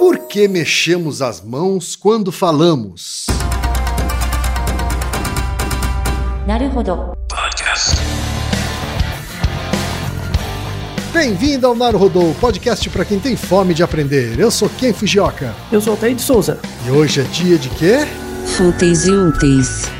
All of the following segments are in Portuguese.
Por que mexemos as mãos quando falamos? Naruhodo. Bem-vindo ao Naruhodô, podcast para quem tem fome de aprender. Eu sou Ken Fujioka. Eu sou o Altair de Souza. E hoje é dia de quê? Fúteis e úteis.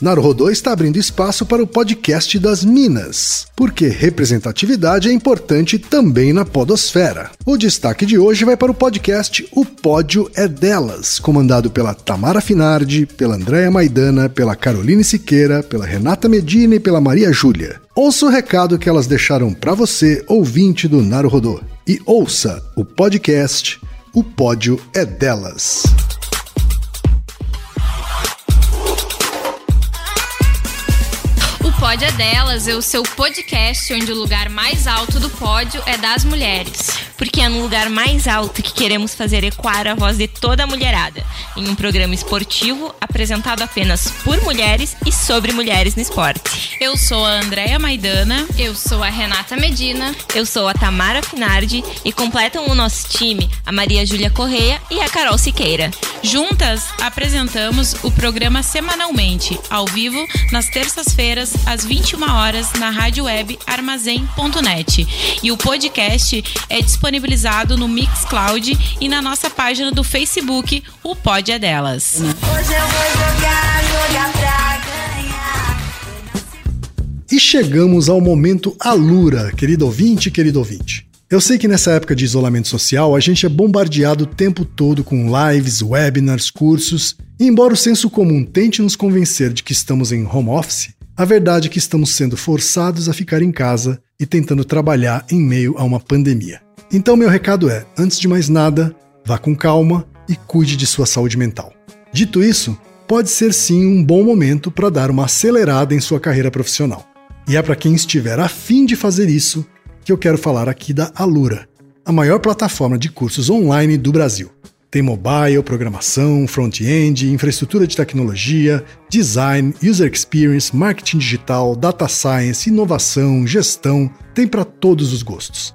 Naruhodô está abrindo espaço para o podcast das Minas, porque representatividade é importante também na podosfera. O destaque de hoje vai para o podcast O Pódio é Delas, comandado pela Tamara Finardi, pela Andréa Maidana, pela Caroline Siqueira, pela Renata Medina e pela Maria Júlia. Ouça o recado que elas deixaram para você, ouvinte do Naruhodô, e ouça o podcast O Pódio é Delas. Pódio é Delas é o seu podcast onde o lugar mais alto do pódio é das mulheres. Porque é no lugar mais alto que queremos fazer ecoar a voz de toda a mulherada, em um programa esportivo apresentado apenas por mulheres e sobre mulheres no esporte. Eu sou a Andréia Maidana. Eu sou a Renata Medina. Eu sou a Tamara Finardi e completam o nosso time a Maria Júlia Correia e a Carol Siqueira. Juntas apresentamos o programa semanalmente, ao vivo, nas terças-feiras, às 21 horas, na rádio web armazém.net. E o podcast é disponibilizado no Mixcloud e na nossa página do Facebook, o Pod é Delas. Hoje eu vou jogar, jogar pra ganhar. E chegamos ao momento Alura, querido ouvinte, querido ouvinte. Eu sei que nessa época de isolamento social a gente é bombardeado o tempo todo com lives, webinars, cursos, e embora o senso comum tente nos convencer de que estamos em home office, a verdade é que estamos sendo forçados a ficar em casa e tentando trabalhar em meio a uma pandemia. Então, meu recado é: antes de mais nada, vá com calma e cuide de sua saúde mental. Dito isso, pode ser sim um bom momento para dar uma acelerada em sua carreira profissional. E é para quem estiver afim de fazer isso que eu quero falar aqui da Alura, a maior plataforma de cursos online do Brasil. Tem mobile, programação, front-end, infraestrutura de tecnologia, design, user experience, marketing digital, data science, inovação, gestão, tem para todos os gostos.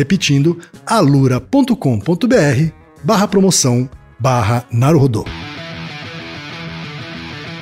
Repetindo, alura.com.br barra promoção barra Naruhodô.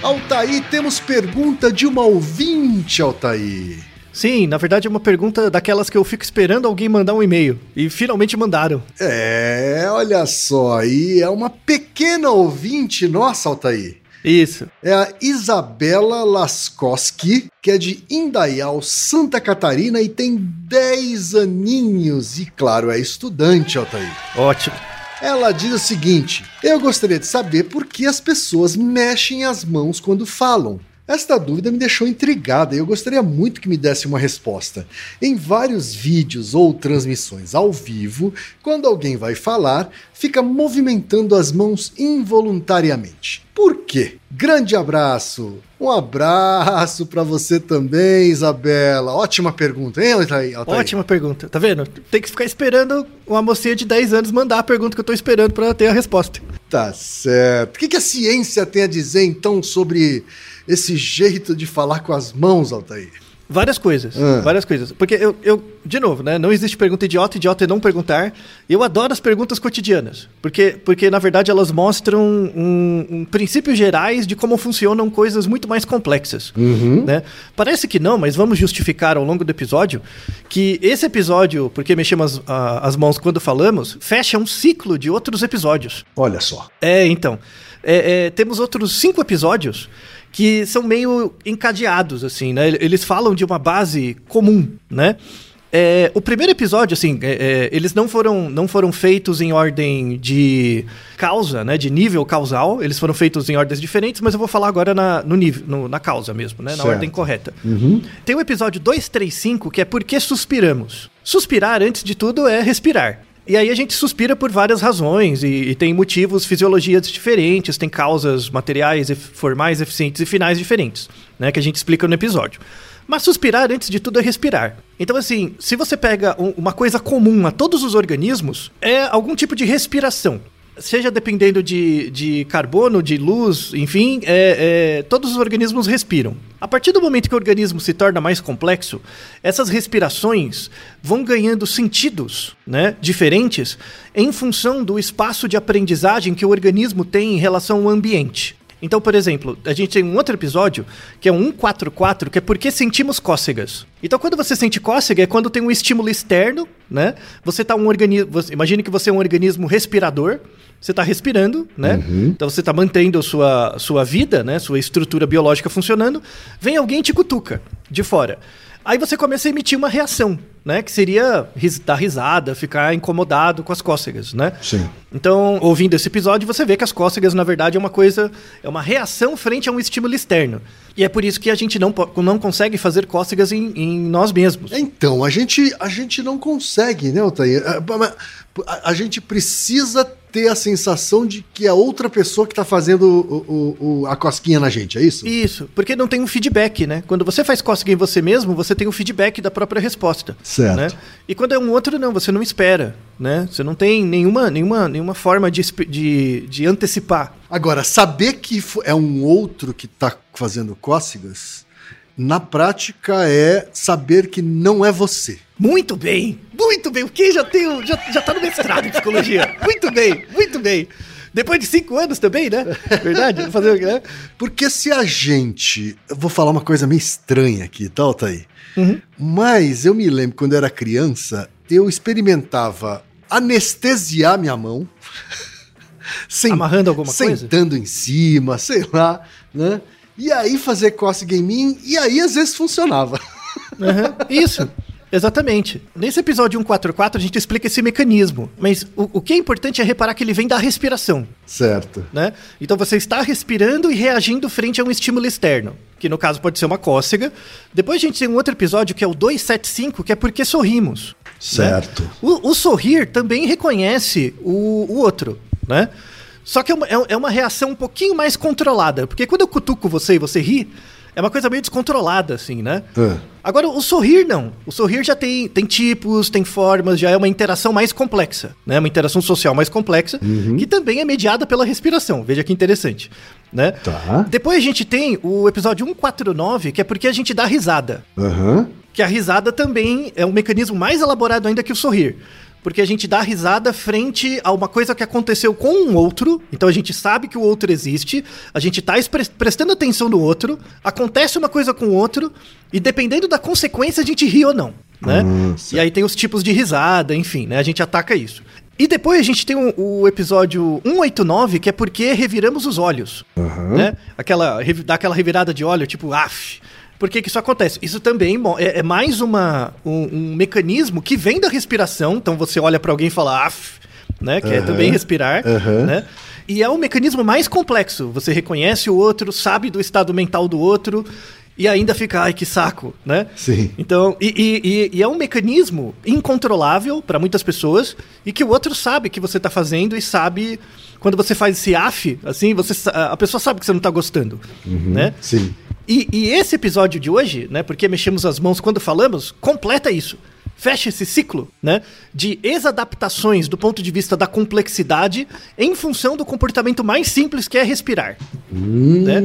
Altaí, temos pergunta de uma ouvinte, Altaí. Sim, na verdade é uma pergunta daquelas que eu fico esperando alguém mandar um e-mail. E finalmente mandaram. É, olha só, aí é uma pequena ouvinte nossa, Altaí. Isso. É a Isabela Laskoski, que é de Indaial, Santa Catarina e tem 10 aninhos. E claro, é estudante, Altair. Ótimo. Ela diz o seguinte: Eu gostaria de saber por que as pessoas mexem as mãos quando falam. Esta dúvida me deixou intrigada e eu gostaria muito que me desse uma resposta. Em vários vídeos ou transmissões ao vivo, quando alguém vai falar, fica movimentando as mãos involuntariamente. Por quê? Grande abraço! Um abraço para você também, Isabela. Ótima pergunta, hein, Altair? Altair? Ótima pergunta. Tá vendo? Tem que ficar esperando uma mocinha de 10 anos mandar a pergunta que eu tô esperando pra ter a resposta. Tá certo. O que a ciência tem a dizer então sobre esse jeito de falar com as mãos, Altair? Várias coisas, Ah. várias coisas. Porque eu, eu, de novo, né? Não existe pergunta idiota, idiota é não perguntar. Eu adoro as perguntas cotidianas. Porque, porque na verdade, elas mostram um, um princípios gerais de como funcionam coisas muito mais complexas. Né? Parece que não, mas vamos justificar ao longo do episódio que esse episódio, porque mexemos as, as mãos quando falamos, fecha um ciclo de outros episódios. Olha só. É, então. É, é, temos outros cinco episódios que são meio encadeados, assim, né? Eles falam de uma base comum, né? É, o primeiro episódio, assim, é, é, eles não foram, não foram feitos em ordem de causa, né? De nível causal. Eles foram feitos em ordens diferentes, mas eu vou falar agora na, no nível, no- na causa mesmo, né? Na Certo. ordem correta. Tem o episódio 235, que é Por que suspiramos? Suspirar, antes de tudo, é respirar. E aí a gente suspira por várias razões e, e tem motivos, fisiologias diferentes, tem causas materiais, formais, eficientes e finais diferentes, né? Que a gente explica no episódio. Mas suspirar, antes de tudo, é respirar. Então, assim, se você pega um- uma coisa comum a todos os organismos, é algum tipo de respiração. Seja dependendo de, de carbono, de luz, enfim, é- é, todos os organismos respiram. A partir do momento que o organismo se torna mais complexo, essas respirações vão ganhando sentidos né, diferentes em função do espaço de aprendizagem que o organismo tem em relação ao ambiente. Então, por exemplo, a gente tem um outro episódio que é um 144, que é porque sentimos cócegas. Então, quando você sente cócega é quando tem um estímulo externo, né? Você tá um organismo, imagine que você é um organismo respirador, você está respirando, né? Então você está mantendo a sua, sua vida, né? Sua estrutura biológica funcionando. Vem alguém e te cutuca de fora. Aí você começa a emitir uma reação, né? Que seria ris dar risada, ficar incomodado com as cócegas, né? Sim. Então, ouvindo esse episódio, você vê que as cócegas, na verdade, é uma coisa, é uma reação frente a um estímulo externo. E é por isso que a gente não, não consegue fazer cócegas em, em nós mesmos. Então, a gente, a gente não consegue, né, Altair? A, a- a- a gente precisa ter a sensação de que é outra pessoa que está fazendo o- o- o- a cosquinha na gente, é isso? Isso, porque não tem um feedback, né? Quando você faz cócega em você mesmo, você tem o feedback da própria resposta. Certo. né? E quando é um outro, não, você não espera, né? Você não tem nenhuma, nenhuma, nenhuma forma de, de, de antecipar. Agora, saber que é um outro que está fazendo cócegas, na prática é saber que não é você. Muito bem, muito bem. O que já tem, já, já tá no mestrado em psicologia. Muito bem, muito bem. Depois de cinco anos também, né? Verdade? Vou Fazer né? Porque se a gente. Eu vou falar uma coisa meio estranha aqui, tá, Altair? Uhum. Mas eu me lembro quando eu era criança, eu experimentava anestesiar minha mão. sen- Amarrando alguma coisa? Sentando em cima, sei lá, né? E aí fazer cócega em mim, e aí às vezes funcionava. Aham, Isso, exatamente. Nesse episódio 144 a gente explica esse mecanismo, mas o, o que é importante é reparar que ele vem da respiração, Certo. né? Então você está respirando e reagindo frente a um estímulo externo, que no caso pode ser uma cócega. Depois a gente tem um outro episódio que é o 275, que é porque sorrimos. Certo. né? O, o sorrir também reconhece o, o outro, né? Só que é uma, é- é uma reação um pouquinho mais controlada, porque quando eu cutuco você e você ri, é uma coisa meio descontrolada, assim, né? Ah. Agora, o sorrir não. O sorrir já tem, tem tipos, tem formas, já é uma interação mais complexa, né? Uma interação social mais complexa, que também é mediada pela respiração. Veja que interessante, né? Tá. Depois a gente tem o episódio 149, que é porque a gente dá risada. Aham. Que a risada também é um mecanismo mais elaborado ainda que o sorrir. Porque a gente dá risada frente a uma coisa que aconteceu com um outro, então a gente sabe que o outro existe, a gente tá prestando atenção no outro, acontece uma coisa com o outro, e dependendo da consequência a gente ri ou não, né? e aí tem os tipos de risada, enfim, né? A gente ataca isso. E depois a gente tem o, o episódio 189, que é porque reviramos os olhos, né? Aquela, dá aquela revirada de olho, tipo, af. Por que, que isso acontece? Isso também é, é mais uma, um, um mecanismo que vem da respiração. Então você olha pra alguém e fala, af. né? Que é Aham. também respirar, Aham. né? E é um mecanismo mais complexo. Você reconhece o outro, sabe do estado mental do outro e ainda fica, ai, que saco, né? Sim. Então, e, e- e- é um mecanismo incontrolável para muitas pessoas e que o outro sabe que você tá fazendo e sabe quando você faz esse af, assim, você a pessoa sabe que você não tá gostando, né? Sim. E, e esse episódio de hoje, né, porque mexemos as mãos quando falamos, completa isso. Fecha esse ciclo, né, de exadaptações do ponto de vista da complexidade em função do comportamento mais simples que é respirar. Né?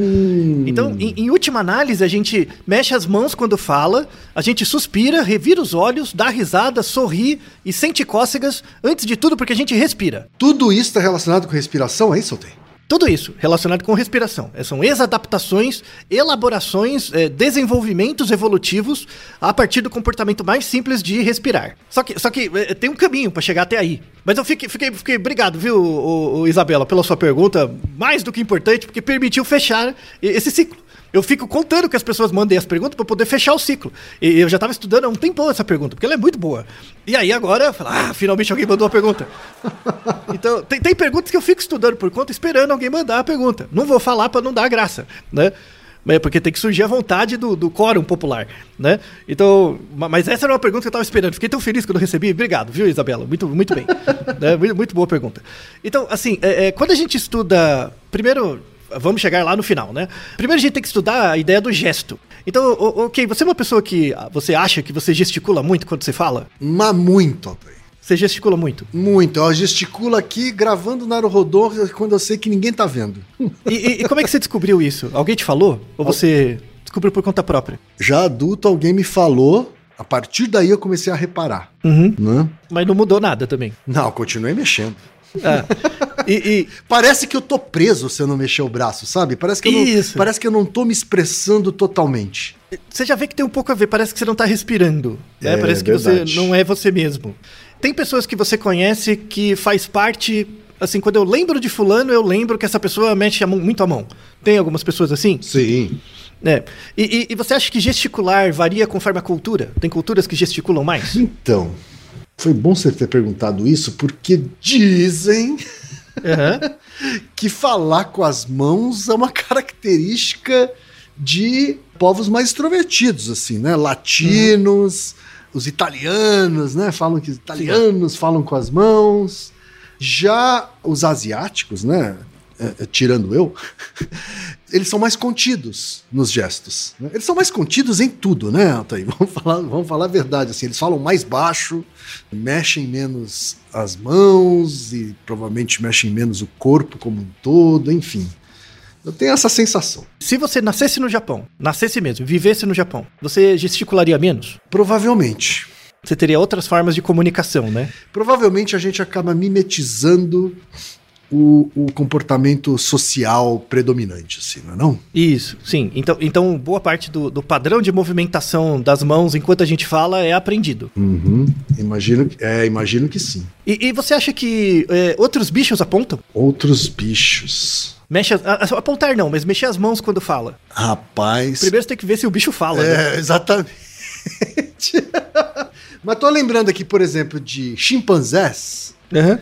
Então, em, em última análise, a gente mexe as mãos quando fala, a gente suspira, revira os olhos, dá risada, sorri e sente cócegas, antes de tudo porque a gente respira. Tudo isso está relacionado com respiração, é isso, Altair? Tudo isso relacionado com respiração. É, São exadaptações, elaborações, é, desenvolvimentos evolutivos a partir do comportamento mais simples de respirar. Só que, só que é, tem um caminho para chegar até aí. Mas eu fiquei, fiquei, fiquei obrigado, viu, ô- ô, Isabela, pela sua pergunta, mais do que importante, porque permitiu fechar esse ciclo. Eu fico contando que as pessoas mandem as perguntas para poder fechar o ciclo. E eu já estava estudando há um tempão essa pergunta, porque ela é muito boa. E aí agora, eu falo, ah, finalmente alguém mandou uma pergunta. Então, tem, tem perguntas que eu fico estudando por conta, esperando alguém mandar a pergunta. Não vou falar para não dar graça, né? Mas é porque tem que surgir a vontade do, do quórum popular, né? Então, ma- mas essa era uma pergunta que eu estava esperando. Fiquei tão feliz quando eu recebi. Obrigado, viu, Isabela? Muito, muito bem. Né? muito, muito boa pergunta. Então, assim, é, é, quando a gente estuda... Primeiro, vamos chegar lá no final, né? Primeiro a gente tem que estudar a ideia do gesto. Então, o- ok, você é uma pessoa que ah, você acha que você gesticula muito quando você fala? Mas muito, Altair. Você gesticula muito. Muito. Eu gesticulo aqui gravando na Rodô quando eu sei que ninguém tá vendo. E, e- e como é que você descobriu isso? Alguém te falou? Ou você descobriu por conta própria? Já adulto, alguém me falou. A partir daí eu comecei a reparar. Uhum. Né? Mas não mudou nada também. Não, continuei mexendo. Ah. E, e- Parece que eu tô preso se eu não mexer o braço, sabe? Parece que eu não, Isso. parece que eu não tô me expressando totalmente. você já vê que tem um pouco a ver, parece que você não tá respirando. Né? É, parece que verdade. você não é você mesmo. Tem pessoas que você conhece que faz parte. Assim, quando eu lembro de fulano, eu lembro que essa pessoa mexe a mão- muito a mão. Tem algumas pessoas assim? Sim. né? E, e- e você acha que gesticular varia conforme a cultura? Tem culturas que gesticulam mais? Então, foi bom você ter perguntado isso, porque dizem Aham. que falar com as mãos é uma característica de povos mais extrovertidos, assim, né? Latinos, os italianos, né? Falam que os italianos falam com as mãos. Já os asiáticos, né? É, é, tirando eu, eles são mais contidos nos gestos. né? Eles são mais contidos em tudo, né, Altair? Vamos falar, vamos falar a verdade. Assim, eles falam mais baixo, mexem menos as mãos e provavelmente mexem menos o corpo como um todo, enfim. Eu tenho essa sensação. Se você nascesse no Japão, nascesse mesmo, vivesse no Japão, você gesticularia menos? Provavelmente. Você teria outras formas de comunicação, né? Provavelmente a gente acaba mimetizando o, o comportamento social predominante, assim, não é não? Isso, sim. Então, então boa parte do, do padrão de movimentação das mãos enquanto a gente fala é aprendido. Uhum. Imagino, que- é, imagino que sim. E, e você acha que é, outros bichos apontam? Outros bichos. Mexe as- apontar não, mas mexer as mãos quando fala. Rapaz. Primeiro você tem que ver se o bicho fala. né? É, exatamente. Mas tô lembrando aqui, por exemplo, de chimpanzés. Aham.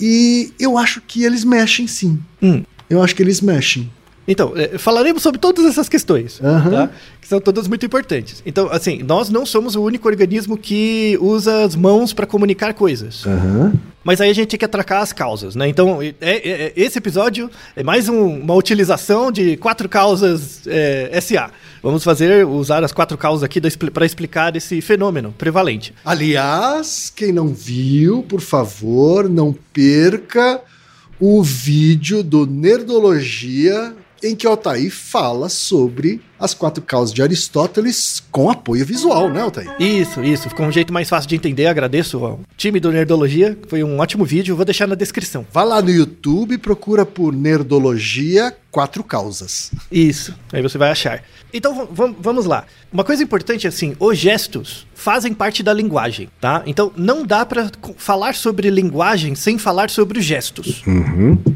E eu acho que eles mexem sim. Hum. Eu acho que eles mexem. Então, é, falaremos sobre todas essas questões, Aham. tá? que são todas muito importantes. Então, assim, nós não somos o único organismo que usa as mãos para comunicar coisas. Aham. Mas aí a gente tem que atracar as causas, né? Então, é- é- é- esse episódio é mais um- uma utilização de quatro causas é, SA. Vamos fazer, usar as quatro causas aqui para explicar esse fenômeno prevalente. Aliás, quem não viu, por favor, não perca o vídeo do Nerdologia em que Altair fala sobre as quatro causas de Aristóteles com apoio visual, né, Altair? Isso, isso. Ficou um jeito mais fácil de entender. Agradeço ao time do Nerdologia. Foi um ótimo vídeo. Vou deixar na descrição. Vá lá no YouTube e procura por Nerdologia Quatro Causas. Isso, aí você vai achar. Então vamos lá. Uma coisa importante é assim, os gestos fazem parte da linguagem, tá? Então não dá pra co- falar sobre linguagem sem falar sobre os gestos.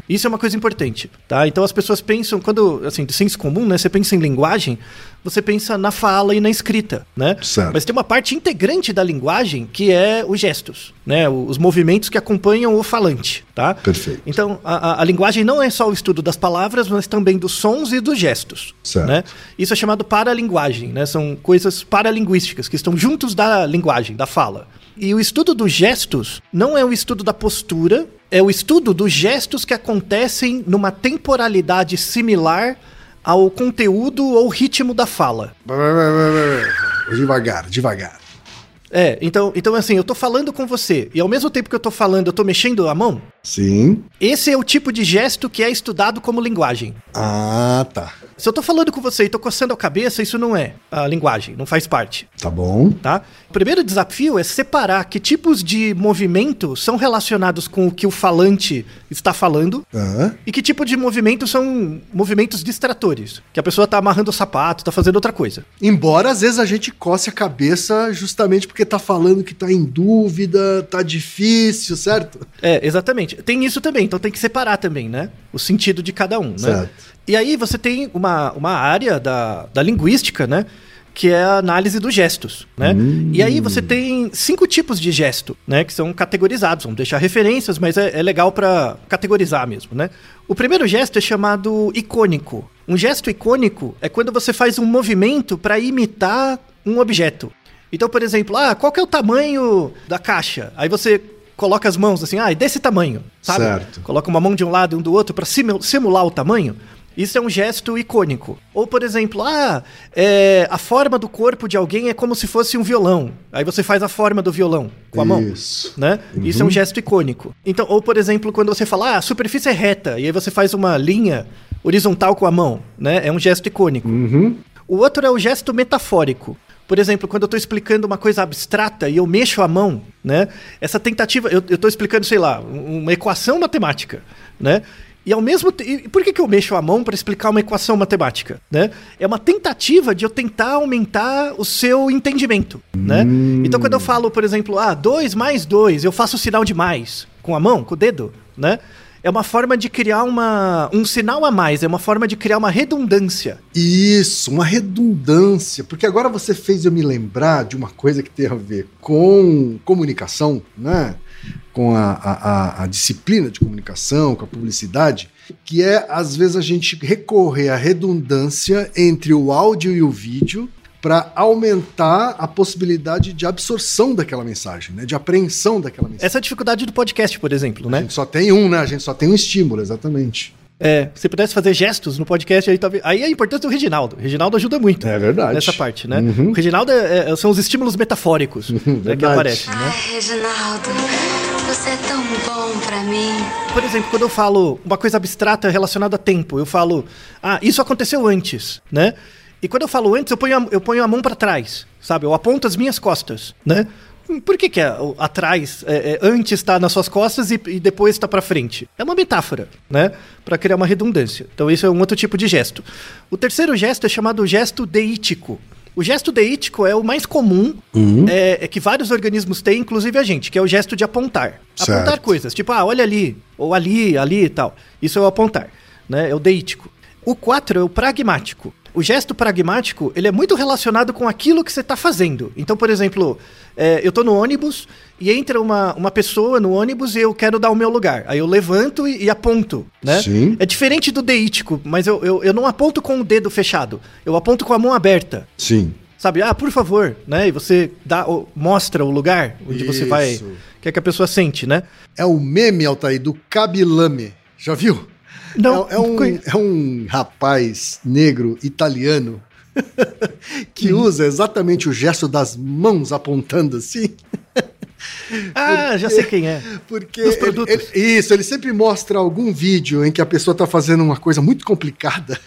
Isso é uma coisa importante, tá? Então as pessoas pensam quando, assim, do senso comum, né, você pensa em linguagem, linguagem, você pensa na fala e na escrita, né? Certo. Mas tem uma parte integrante da linguagem que é os gestos, né? Os movimentos que acompanham o falante, tá? Perfeito. Então, a, a- linguagem não é só o estudo das palavras, mas também dos sons e dos gestos. Certo. Né? Isso é chamado paralinguagem, né? São coisas paralinguísticas que estão juntos da linguagem, da fala. E o estudo dos gestos não é o estudo da postura, é o estudo dos gestos que acontecem numa temporalidade similar ao conteúdo ou ritmo da fala. Devagar, devagar. É, então, então assim, eu tô falando com você e ao mesmo tempo que eu tô falando, eu tô mexendo a mão. Sim. Esse é o tipo de gesto que é estudado como linguagem. Ah, tá. Se eu tô falando com você e tô coçando a cabeça, isso não é a linguagem, não faz parte, Tá bom. tá? O primeiro desafio é separar que tipos de movimento são relacionados com o que o falante está falando Ah, e que tipo de movimento são movimentos distratores, que a pessoa tá amarrando o sapato, tá fazendo outra coisa. Embora às vezes a gente coce a cabeça justamente porque tá falando que tá em dúvida, tá difícil, certo? É, exatamente. Tem isso também, então tem que separar também, né? O sentido de cada um, né? Certo. E aí você tem uma, uma área da, da linguística, né? Que é a análise dos gestos, né? E aí você tem cinco tipos de gesto, né? Que são categorizados. Vamos deixar referências, mas é, é legal para categorizar mesmo, né? O primeiro gesto é chamado icônico. Um gesto icônico é quando você faz um movimento para imitar um objeto. Então, por exemplo, ah, qual que é o tamanho da caixa? Aí você coloca as mãos assim, ah, é desse tamanho, sabe? Certo. Coloca uma mão de um lado e um do outro para simular o tamanho. Isso é um gesto icônico. Ou, por exemplo, ah, é, a forma do corpo de alguém é como se fosse um violão. Aí você faz a forma do violão com a mão. Isso. Né? Isso é um gesto icônico. Então, ou por exemplo, quando você fala, ah, a superfície é reta, e aí você faz uma linha horizontal com a mão, né? É um gesto icônico. O outro é o gesto metafórico. Por exemplo, quando eu estou explicando uma coisa abstrata e eu mexo a mão, né? Essa tentativa, eu estou explicando, sei lá, um- uma equação matemática, né? E ao mesmo tempo, por que, que eu mexo a mão para explicar uma equação matemática, né? É uma tentativa de eu tentar aumentar o seu entendimento, né? Então quando eu falo, por exemplo, ah, 2 mais 2, eu faço o sinal de mais com a mão, com o dedo, né? É uma forma de criar uma, um sinal a mais, é uma forma de criar uma redundância. Isso, uma redundância. Porque agora você fez eu me lembrar de uma coisa que tem a ver com comunicação, né? Com a, a, a- disciplina de comunicação, com a publicidade, que é, às vezes, a gente recorrer à redundância entre o áudio e o vídeo para aumentar a possibilidade de absorção daquela mensagem, né? De apreensão daquela mensagem. Essa é a dificuldade do podcast, por exemplo, A né? gente só tem um, né? A gente só tem um estímulo, exatamente. É, se pudesse fazer gestos no podcast, aí talvez. Aí é a importância do Reginaldo. O Reginaldo ajuda muito. É verdade. Nessa parte, né? Uhum. O Reginaldo é- é- são os estímulos metafóricos né, que aparecem, né? Ai, Reginaldo, você é tão bom pra mim. Por exemplo, quando eu falo uma coisa abstrata relacionada a tempo, eu falo, ah, isso aconteceu antes, né? E quando eu falo antes, eu ponho a, eu ponho a mão para trás, sabe? Eu aponto as minhas costas, né? Por que, que é, atrás, é, é, antes está nas suas costas e, e depois está para frente? É uma metáfora, né? Para criar uma redundância. Então, isso é um outro tipo de gesto. O terceiro gesto é chamado gesto deítico. O gesto deítico é o mais comum, é, é que vários organismos têm, inclusive a gente, que é o gesto de apontar. Apontar Certo. coisas, tipo, ah, olha ali, ou ali, ali e tal. Isso é o apontar, né? É o deítico. O 4 é o pragmático. O gesto pragmático, ele é muito relacionado com aquilo que você está fazendo. Então, por exemplo, é, eu estou no ônibus e entra uma, uma pessoa no ônibus e eu quero dar o meu lugar. Aí eu levanto e, e aponto, né? Sim. É diferente do deítico, mas eu, eu, eu não aponto com o dedo fechado. Eu aponto com a mão aberta. Sim. Sabe, ah, por favor, né? E você dá, mostra o lugar onde você vai. Isso. Quer que a pessoa sente, né? É o meme, Altair, do Kabilame. Já viu? Não, é, é um, é um rapaz negro italiano que usa exatamente o gesto das mãos apontando assim. Ah, já sei quem é. Porque ele- ele- isso, ele sempre mostra algum vídeo em que a pessoa está fazendo uma coisa muito complicada.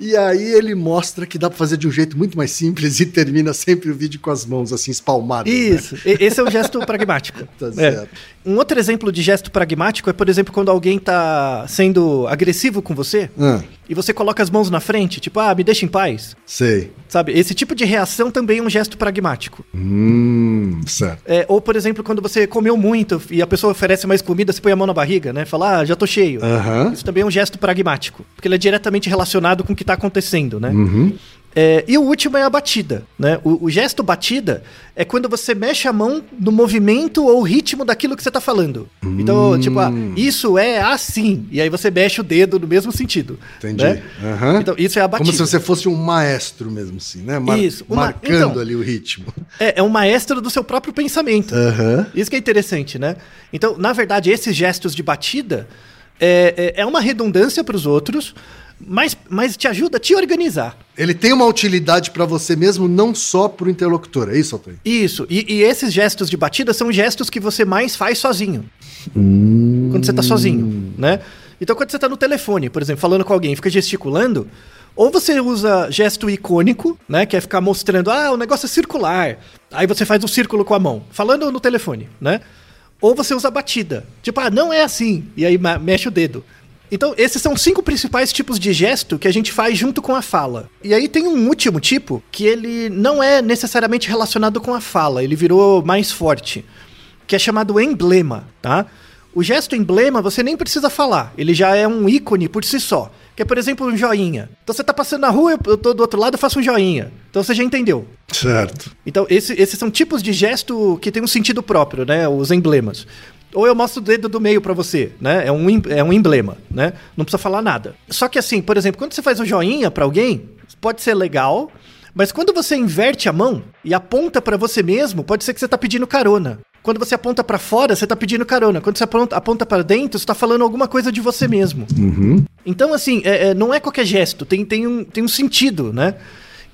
E aí ele mostra que dá para fazer de um jeito muito mais simples e termina sempre o vídeo com as mãos assim espalmadas. né? Isso, e- esse é o gesto pragmático. Tá É. certo. Um outro exemplo de gesto pragmático é, por exemplo, quando alguém tá sendo agressivo com você Ah, e você coloca as mãos na frente, tipo, ah, me deixa em paz. sei. Sabe? Esse tipo de reação também é um gesto pragmático. Hum, certo. É, ou, por exemplo, quando você comeu muito e a pessoa oferece mais comida, você põe a mão na barriga, né? Fala, ah, já tô cheio. Aham. Isso também é um gesto pragmático, porque ele é diretamente relacionado com o que está acontecendo, né? Uhum. É, e o último é a batida, né? O, o gesto batida é quando você mexe a mão no movimento ou ritmo daquilo que você tá falando. Então, tipo, ah, isso é assim. E aí você mexe o dedo no mesmo sentido. Entendi. né? Aham. Então, isso é a batida. Como se você fosse um maestro mesmo, assim, né? Mar- Isso, uma- Marcando então- ali o ritmo. É, é um maestro do seu próprio pensamento. Aham. Isso que é interessante, né? Então, na verdade, esses gestos de batida é, é, é uma redundância para os outros, mas, mas te ajuda a te organizar. Ele tem uma utilidade pra você mesmo, não só pro interlocutor, é isso, Altair? Isso. E, e esses gestos de batida são gestos que você mais faz sozinho. Quando você tá sozinho, né? Então, quando você tá no telefone, por exemplo, falando com alguém, fica gesticulando, ou você usa gesto icônico, né? Que é ficar mostrando, ah, o negócio é circular. Aí você faz um círculo com a mão, falando no telefone, né? Ou você usa batida. Tipo, ah, não é assim. E aí mexe o dedo. Então, esses são cinco principais tipos de gesto que a gente faz junto com a fala. E aí tem um último tipo que ele não é necessariamente relacionado com a fala, ele virou mais forte, que é chamado emblema, tá? O gesto emblema você nem precisa falar, ele já é um ícone por si só. Que é, por exemplo, um joinha. Então você tá passando na rua, eu- eu tô do outro lado, eu faço um joinha. Então você já entendeu. Certo. Então, esse- esses são tipos de gesto que tem um sentido próprio, né? Os emblemas. Ou eu mostro o dedo do meio pra você, né? É um, é um emblema, né? Não precisa falar nada. Só que assim, por exemplo, quando você faz um joinha pra alguém, pode ser legal, mas quando você inverte a mão e aponta pra você mesmo, pode ser que você tá pedindo carona. Quando você aponta pra fora, você tá pedindo carona. Quando você aponta, para dentro, você tá falando alguma coisa de você mesmo. Então, assim, é- é, não é qualquer gesto, tem, tem, um, tem um sentido, né?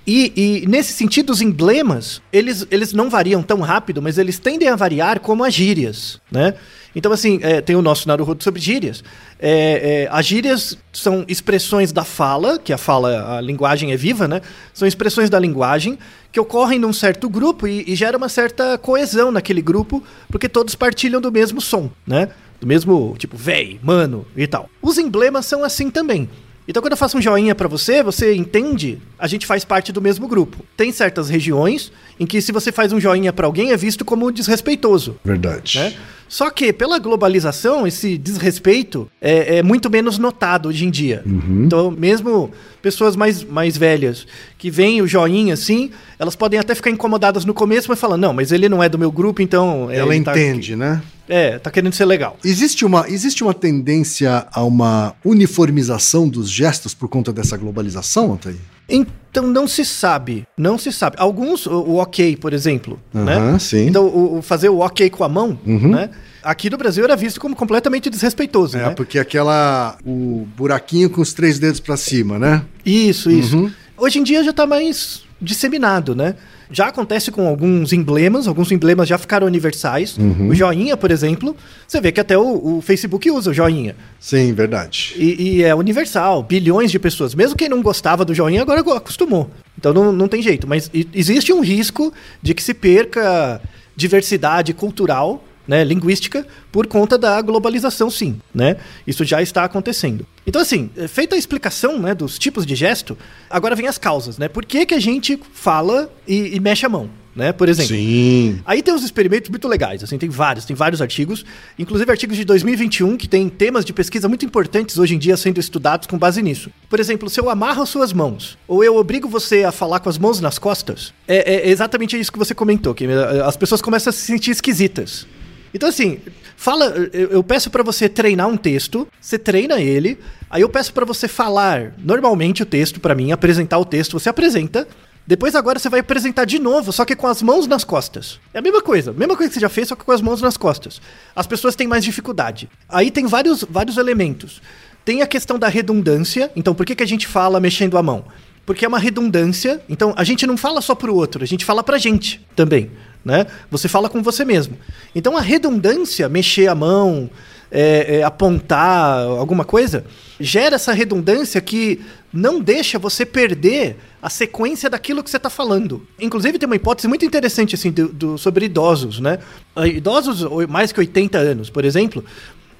E, e, nesse sentido, os emblemas, eles, eles não variam tão rápido, mas eles tendem a variar como as gírias, né? Então, assim, é, tem o nosso Naruhodo sobre gírias. É, é, as gírias são expressões da fala, que a fala, a linguagem é viva, né? São expressões da linguagem que ocorrem num certo grupo e, e gera uma certa coesão naquele grupo, porque todos partilham do mesmo som, né? Do mesmo, tipo, véi, mano e tal. Os emblemas são assim também. Então, quando eu faço um joinha pra você, você entende, a gente faz parte do mesmo grupo. Tem certas regiões em que se você faz um joinha pra alguém é visto como desrespeitoso. Verdade. Né? Só que pela globalização, esse desrespeito é, é muito menos notado hoje em dia. Então, mesmo pessoas mais, mais velhas que veem o joinha assim, elas podem até ficar incomodadas no começo, mas falam, não, mas ele não é do meu grupo, então. é, Ela tá- entende, né? é, tá querendo ser legal. Existe uma, existe uma tendência a uma uniformização dos gestos por conta dessa globalização, Altair? Então não se sabe, não se sabe. Alguns, o, o ok, por exemplo, Aham, né? sim. Uhum. Então o, o fazer o ok com a mão, né? Aqui no Brasil era visto como completamente desrespeitoso, É, né? porque aquela. O buraquinho com os três dedos pra cima, né? Isso, isso. Uhum. Hoje em dia já tá mais disseminado, né? Já acontece com alguns emblemas, alguns emblemas já ficaram universais. Uhum. O joinha, por exemplo, você vê que até o, o Facebook usa o joinha. Sim, verdade. E, e é universal, bilhões de pessoas. Mesmo quem não gostava do joinha, agora acostumou. Então não, não tem jeito. Mas existe um risco de que se perca diversidade cultural, né, linguística, por conta da globalização, sim. Né? Isso já está acontecendo. Então, assim, feita a explicação né, dos tipos de gesto, agora vem as causas. Né? Por que, que a gente fala e, e mexe a mão? Né? Por exemplo. Sim. Aí tem uns experimentos muito legais, assim, tem vários, tem vários artigos, inclusive artigos de 2021 que tem temas de pesquisa muito importantes hoje em dia sendo estudados com base nisso. Por exemplo, se eu amarro suas mãos, ou eu obrigo você a falar com as mãos nas costas, é, é exatamente isso que você comentou, que as pessoas começam a se sentir esquisitas. Então, assim, fala, eu, eu peço pra você treinar um texto, você treina ele, aí eu peço pra você falar normalmente o texto pra mim, apresentar o texto, você apresenta. Depois agora você vai apresentar de novo, só que com as mãos nas costas. É a mesma coisa, mesma coisa que você já fez, só que com as mãos nas costas. As pessoas têm mais dificuldade. Aí tem vários, vários elementos. Tem a questão da redundância. Então, por que, que a gente fala mexendo a mão? Porque é uma redundância. Então, a gente não fala só pro outro, a gente fala pra gente também, né? Você fala com você mesmo. Então, a redundância, mexer a mão, é, é, apontar alguma coisa, gera essa redundância que não deixa você perder a sequência daquilo que você está falando. Inclusive, tem uma hipótese muito interessante assim, do, do- sobre idosos, né? Ah, Idosos mais que 80 anos, por exemplo,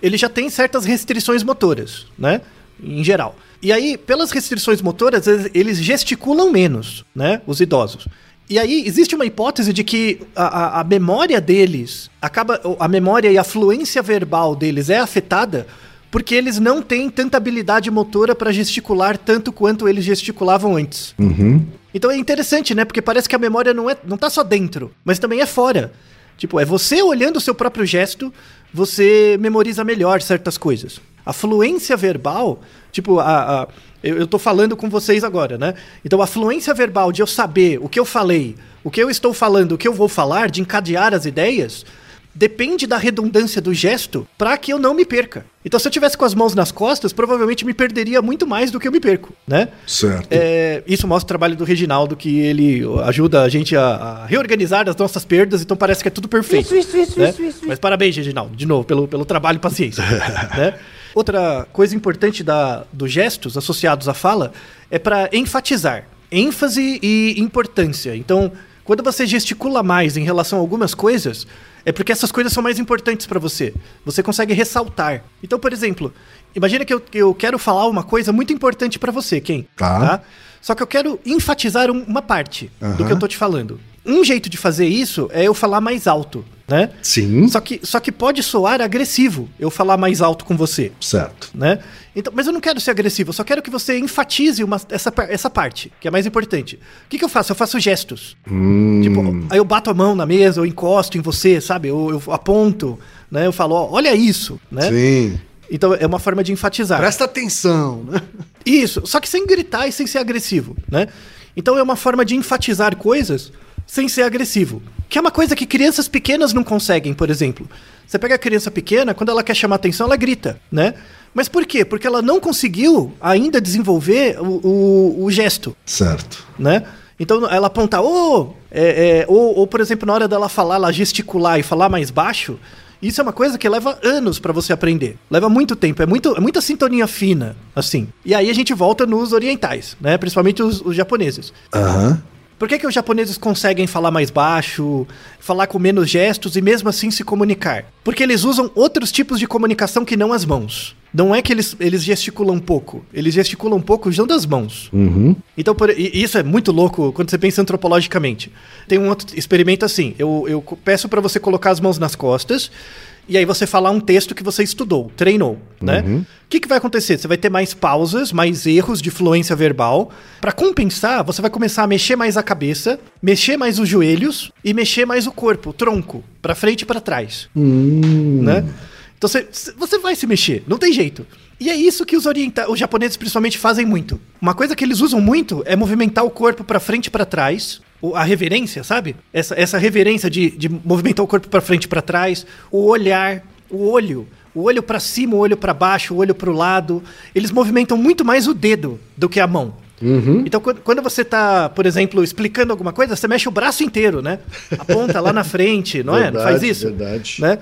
ele já tem certas restrições motoras, né? Em geral. E aí, pelas restrições motoras, eles gesticulam menos, né? Os idosos. E aí, existe uma hipótese de que a, a- a memória deles acaba. A memória e a fluência verbal deles é afetada porque eles não têm tanta habilidade motora para gesticular tanto quanto eles gesticulavam antes. Então é interessante, né? Porque parece que a memória não, é, não tá só dentro, mas também é fora. Tipo, é você olhando o seu próprio gesto, você memoriza melhor certas coisas. A fluência verbal, tipo, a, a- eu, eu tô falando com vocês agora, né? Então a fluência verbal de eu saber o que eu falei, o que eu estou falando, o que eu vou falar, de encadear as ideias, depende da redundância do gesto para que eu não me perca. Então se eu tivesse com as mãos nas costas, provavelmente me perderia muito mais do que eu me perco, né? Certo. É, isso mostra o trabalho do Reginaldo, que ele ajuda a gente a, a reorganizar as nossas perdas, então parece que é tudo perfeito. Isso, isso, isso, isso, Mas parabéns, Reginaldo, de novo, pelo, pelo trabalho e paciência. né? Outra coisa importante da, dos gestos associados à fala é para enfatizar. ênfase e importância. Então, quando você gesticula mais em relação a algumas coisas, é porque essas coisas são mais importantes para você. Você consegue ressaltar. Então, por exemplo, imagina que eu, eu quero falar uma coisa muito importante para você, quem? Tá. Só que eu quero enfatizar um- uma parte do Aham. que eu tô te falando. Um jeito de fazer isso é eu falar mais alto, né? Sim. Só que, só que pode soar agressivo eu falar mais alto com você, Certo. né? Então, mas eu não quero ser agressivo, eu só quero que você enfatize uma- essa, essa parte, que é mais importante. O que, que eu faço? Eu faço gestos. Hum. Tipo, aí eu bato a mão na mesa, eu encosto em você, sabe? Eu, eu aponto, né? Eu falo, ó, olha isso, né? Sim. Então é uma forma de enfatizar. Presta atenção, né? Isso, só que sem gritar e sem ser agressivo, né? Então é uma forma de enfatizar coisas sem ser agressivo. Que é uma coisa que crianças pequenas não conseguem, por exemplo. Você pega a criança pequena, quando ela quer chamar atenção, ela grita, né? Mas por quê? Porque ela não conseguiu ainda desenvolver o, o, o gesto, Certo. né? Então ela aponta, ô, é, é, ou, ou, por exemplo, na hora dela falar, ela gesticular e falar mais baixo, isso é uma coisa que leva anos pra você aprender. Leva muito tempo, é, muito, é muita sintonia fina, assim. E aí a gente volta nos orientais, né? Principalmente os, os japoneses. Aham. Por que, que os japoneses conseguem falar mais baixo, falar com menos gestos e mesmo assim se comunicar? Porque eles usam outros tipos de comunicação que não as mãos. Não é que eles, eles gesticulam pouco, eles gesticulam pouco usando as mãos. Uhum. Então, por- isso é muito louco quando você pensa antropologicamente. Tem um outro experimento assim: eu, eu peço para você colocar as mãos nas costas e aí você falar um texto que você estudou, treinou, né? O que, que vai acontecer? Você vai ter mais pausas, mais erros de fluência verbal. Para compensar, você vai começar a mexer mais a cabeça, mexer mais os joelhos e mexer mais o corpo, o tronco, para frente e para trás né? Então você, você vai se mexer, não tem jeito. E é isso que os orienta os japoneses principalmente fazem muito. Uma coisa que eles usam muito é movimentar o corpo pra frente e pra trás, a reverência, sabe? Essa, essa reverência de, de movimentar o corpo pra frente e pra trás, o olhar, o olho, o olho pra cima, o olho pra baixo, o olho pro lado. Eles movimentam muito mais o dedo do que a mão. Então, quando, você tá, por exemplo, explicando alguma coisa, você mexe o braço inteiro, né? Aponta lá na frente, não é? Não faz Verdade, isso? verdade. né?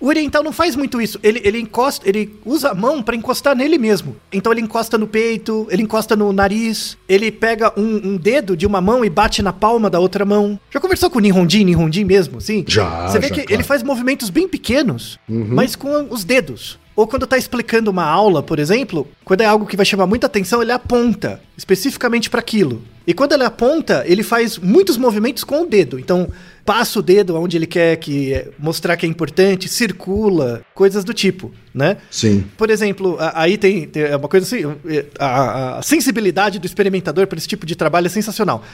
O oriental não faz muito isso. Ele, ele encosta, ele usa a mão pra encostar nele mesmo. Então ele encosta no peito, ele encosta no nariz, ele pega um, um dedo de uma mão e bate na palma da outra mão. Já conversou com o Nihonjin, Nihonjin mesmo, sim? Já, Você vê já, que claro. Uhum. ele faz movimentos bem pequenos, mas com os dedos. Ou quando tá explicando uma aula, por exemplo, quando é algo que vai chamar muita atenção, ele aponta especificamente para aquilo. E quando ele aponta, ele faz muitos movimentos com o dedo. Então, passa o dedo onde ele quer que é, mostrar que é importante, circula, coisas do tipo, né? Sim. Por exemplo, aí tem, tem uma coisa assim, é, a, a sensibilidade do experimentador para esse tipo de trabalho é sensacional.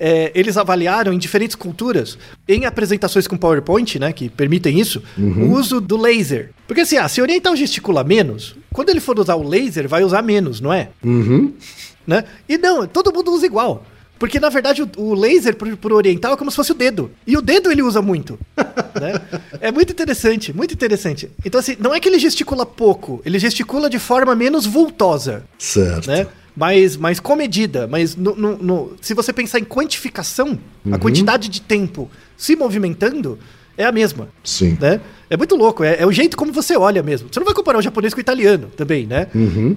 É, eles avaliaram em diferentes culturas, em apresentações com PowerPoint, né, que permitem isso, o uso do laser. Porque assim, ah, se o oriental gesticula menos, quando ele for usar o laser, vai usar menos, não é? Uhum. né? E não, todo mundo usa igual. Porque, na verdade, o, o laser pro, pro oriental é como se fosse o dedo. E o dedo ele usa muito. né? É muito interessante, muito interessante. Então, assim, não é que ele gesticula pouco, ele gesticula de forma menos vultosa, Certo. né? Mais, mais comedida. Mas no, no- no- se você pensar em quantificação, a quantidade de tempo se movimentando é a mesma Sim. né? É muito louco, é, é o jeito como você olha mesmo. Você não vai comparar o japonês com o italiano também, né?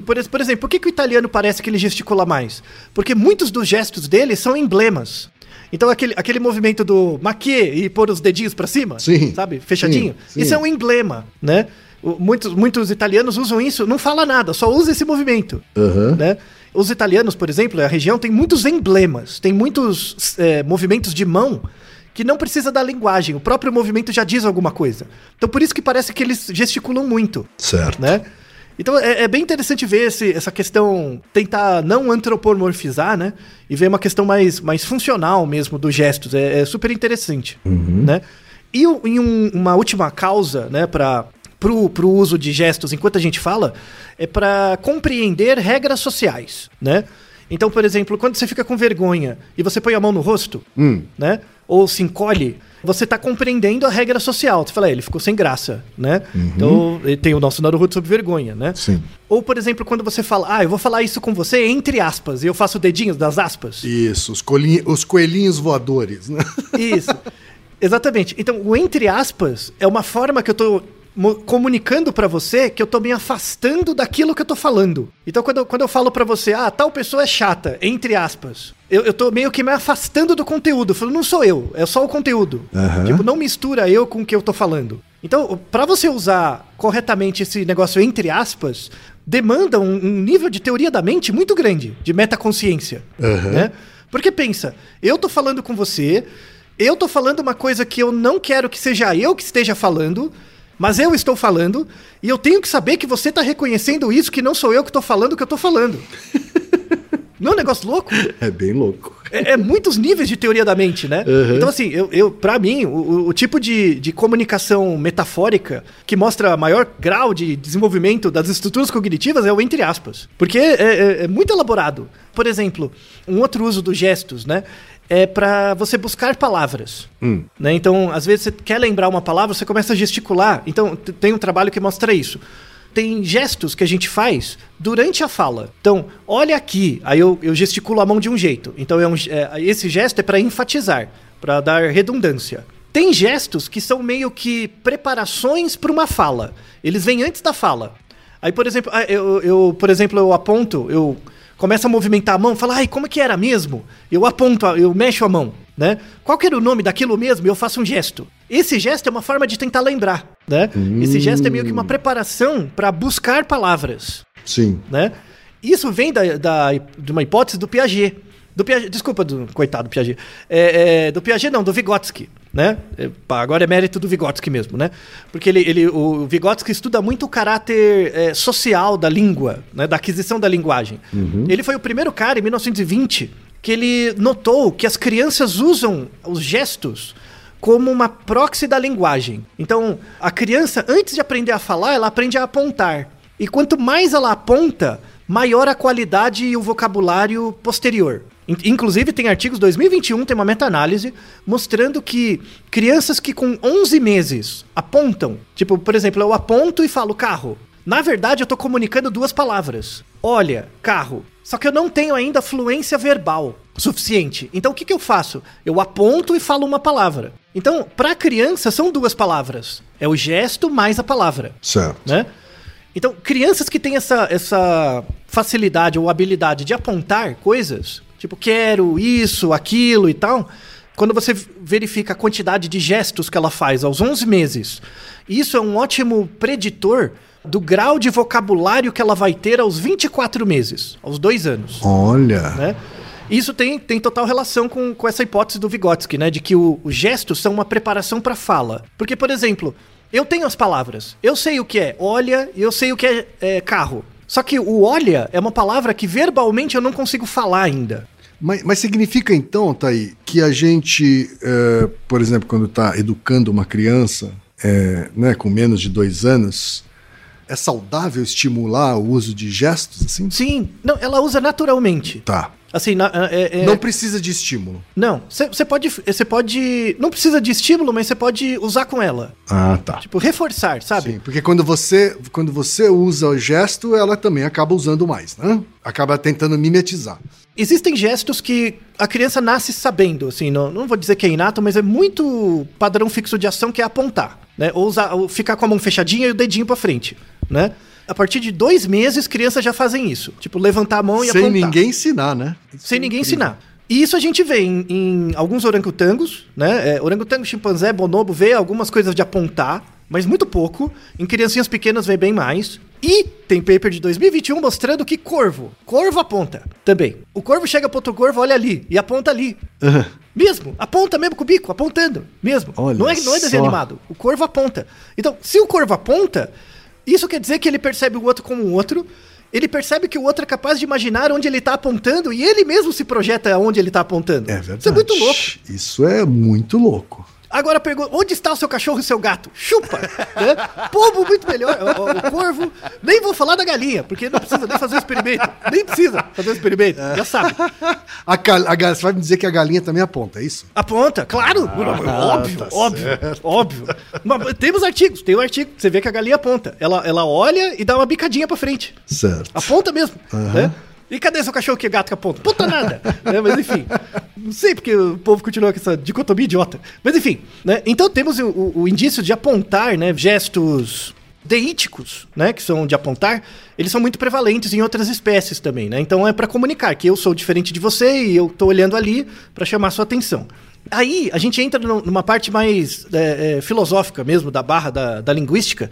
Por, ex- por exemplo, por que, que o italiano parece que ele gesticula mais? Porque muitos dos gestos dele são emblemas. Então aquele, aquele movimento do maquê e pôr os dedinhos pra cima, Sim. sabe? Fechadinho. Sim, sim. Isso é um emblema, né? Muitos, muitos italianos usam isso, não fala nada, só usa esse movimento Aham. né? Os italianos, por exemplo, a região tem muitos emblemas, tem muitos é, movimentos de mão que não precisa da linguagem, o próprio movimento já diz alguma coisa. Então por isso que parece que eles gesticulam muito, Certo. né? Então é, é bem interessante ver esse- essa questão, tentar não antropomorfizar, né? E ver uma questão mais, mais funcional mesmo dos gestos. É, é super interessante, né? E em um- uma última causa, né, para pro, pro uso de gestos enquanto a gente fala, é para compreender regras sociais, né? Então, por exemplo, quando você fica com vergonha e você põe a mão no rosto, né? Ou se encolhe, você tá compreendendo a regra social. Você fala, "É, ele ficou sem graça, né? Então, e tem o nosso Naruto sobre vergonha, né? Sim. Ou, por exemplo, quando você fala, ah, eu vou falar isso com você entre aspas, e eu faço dedinhos das aspas. Isso, os, coelhinhos, os coelhinhos voadores, né? Isso. Exatamente. Então, o entre aspas é uma forma que eu tô comunicando pra você que eu tô me afastando daquilo que eu tô falando. Então, quando eu, quando eu falo pra você, ah, tal pessoa é chata, entre aspas, eu, eu tô meio que me afastando do conteúdo. Eu falo, não sou eu, é só o conteúdo. Aham. Tipo, não mistura eu com o que eu tô falando. Então, pra você usar corretamente esse negócio entre aspas, demanda um, um nível de teoria da mente muito grande, de metaconsciência. Aham. Né? Porque pensa, eu tô falando com você, eu tô falando uma coisa que eu não quero que seja eu que esteja falando, mas eu estou falando, e eu tenho que saber que você tá reconhecendo isso, que não sou eu que tô falando o que eu tô falando. não é um negócio louco? É bem louco. É, é muitos níveis de teoria da mente, né? Uhum. Então, assim, eu, eu, pra mim, o, o- o tipo de, de comunicação metafórica que mostra maior grau de desenvolvimento das estruturas cognitivas é o entre aspas. Porque é, é- é muito elaborado. Por exemplo, um outro uso dos gestos, né? É pra você buscar palavras. Né? Então, às vezes você quer lembrar uma palavra, você começa a gesticular. Então, tem um trabalho que mostra isso tem gestos que a gente faz durante a fala. Então, olha aqui, aí eu, eu gesticulo a mão de um jeito. Então, é um, é, esse gesto é para enfatizar, para dar redundância. Tem gestos que são meio que preparações para uma fala. Eles vêm antes da fala. Aí, por exemplo, ah, eu, eu, por exemplo, eu aponto, eu começo a movimentar a mão, falo, ai, como que era mesmo? Eu aponto, eu mexo a mão, né? Qual que era o nome daquilo mesmo? Eu faço um gesto. Esse gesto é uma forma de tentar lembrar, né? Esse gesto é meio que uma preparação para buscar palavras, Sim. né? Isso vem da, da- de uma hipótese do Piaget. Do Piaget, desculpa, do, coitado do Piaget. É, é, do Piaget não, do Vygotsky, né? É, pá, agora é mérito do Vygotsky mesmo, né? Porque ele, ele, o Vygotsky estuda muito o caráter é, social da língua, né? da aquisição da linguagem. Ele foi o primeiro cara, em 1920, que ele notou que as crianças usam os gestos como uma proxy da linguagem. Então, a criança, antes de aprender a falar, ela aprende a apontar. E quanto mais ela aponta, maior a qualidade e o vocabulário posterior. In- Inclusive, tem artigos 2021, tem uma meta-análise, mostrando que crianças que com 11 meses apontam, tipo, por exemplo, eu aponto e falo carro. Na verdade, eu tô comunicando duas palavras. Olha, carro. Só que eu não tenho ainda fluência verbal suficiente. Então o que, que eu faço? Eu aponto e falo uma palavra. Então, para criança, são duas palavras. É o gesto mais a palavra Certo. né? Então, crianças que têm essa, essa facilidade ou habilidade de apontar coisas, tipo, quero isso, aquilo e tal, quando você verifica a quantidade de gestos que ela faz aos 11 meses, isso é um ótimo preditor do grau de vocabulário que ela vai ter aos 24 meses, aos dois anos Olha. né? Isso tem, tem total relação com, com essa hipótese do Vygotsky, né? De que os gestos são uma preparação para fala. Porque, por exemplo, eu tenho as palavras. Eu sei o que é olha e eu sei o que é, é, carro. Só que o olha é uma palavra que verbalmente eu não consigo falar ainda. Mas, mas significa então, Thaí, que a gente, eh, por exemplo, quando está educando uma criança eh, né, com menos de dois anos, é saudável estimular o uso de gestos assim? Sim, não, ela usa naturalmente. Tá. Assim, na- é- é- Não precisa de estímulo. não, você pode, você pode, não precisa de estímulo, mas você pode usar com ela. Ah, tá. Tipo, reforçar, sabe? Sim, porque quando você, quando você usa o gesto, ela também acaba usando mais, né? Acaba tentando mimetizar. Existem gestos que a criança nasce sabendo, assim, não, não vou dizer que é inato, mas é muito padrão fixo de ação que é apontar, né? Ou, usar, ou ficar com a mão fechadinha e o dedinho pra frente, né? A partir de dois meses, crianças já fazem isso. Tipo, levantar a mão e Sem apontar. ninguém ensinar, né? Sem ninguém ensinar. E isso a gente vê em, em alguns orangotangos, né? É, orangotango, chimpanzé, bonobo, vê algumas coisas de apontar, mas muito pouco. Em criancinhas pequenas vê bem mais. E tem paper de 2021 mostrando que corvo, corvo aponta também. O corvo chega pro outro corvo, olha ali e aponta ali. Mesmo, aponta mesmo com o bico, apontando, mesmo. Olha não é, não é desenho só. animado. O corvo aponta. Então, se o corvo aponta, Isso quer dizer que ele percebe o outro como um outro. Ele percebe que o outro é capaz de imaginar onde ele tá apontando e ele mesmo se projeta onde ele tá apontando. É verdade. Isso é muito louco. Isso é muito louco. Agora pergunta, onde está o seu cachorro e o seu gato? Chupa! né? Pombo muito melhor, o, o- o corvo. Nem vou falar da galinha, porque não precisa nem fazer o experimento. Nem precisa fazer o experimento, já sabe. A, a ga- você vai me dizer que a galinha também aponta, é isso? Aponta, claro, óbvio, tá óbvio, óbvio. Mas temos artigos, tem um artigo, você vê que a galinha aponta. Ela, ela olha e dá uma bicadinha pra frente. Certo. Aponta mesmo, né? E cadê seu cachorro que gato que aponta? Puta nada! né? Mas enfim, não sei porque o povo continua com essa dicotomia idiota. Mas enfim, né? Então temos o, o- o indício de apontar, né? Gestos deíticos, né? Que são de apontar, eles são muito prevalentes em outras espécies também, né? Então é pra comunicar que eu sou diferente de você e eu tô olhando ali pra chamar sua atenção. Aí a gente entra nu- numa parte mais é, é, filosófica mesmo da barra da, da linguística,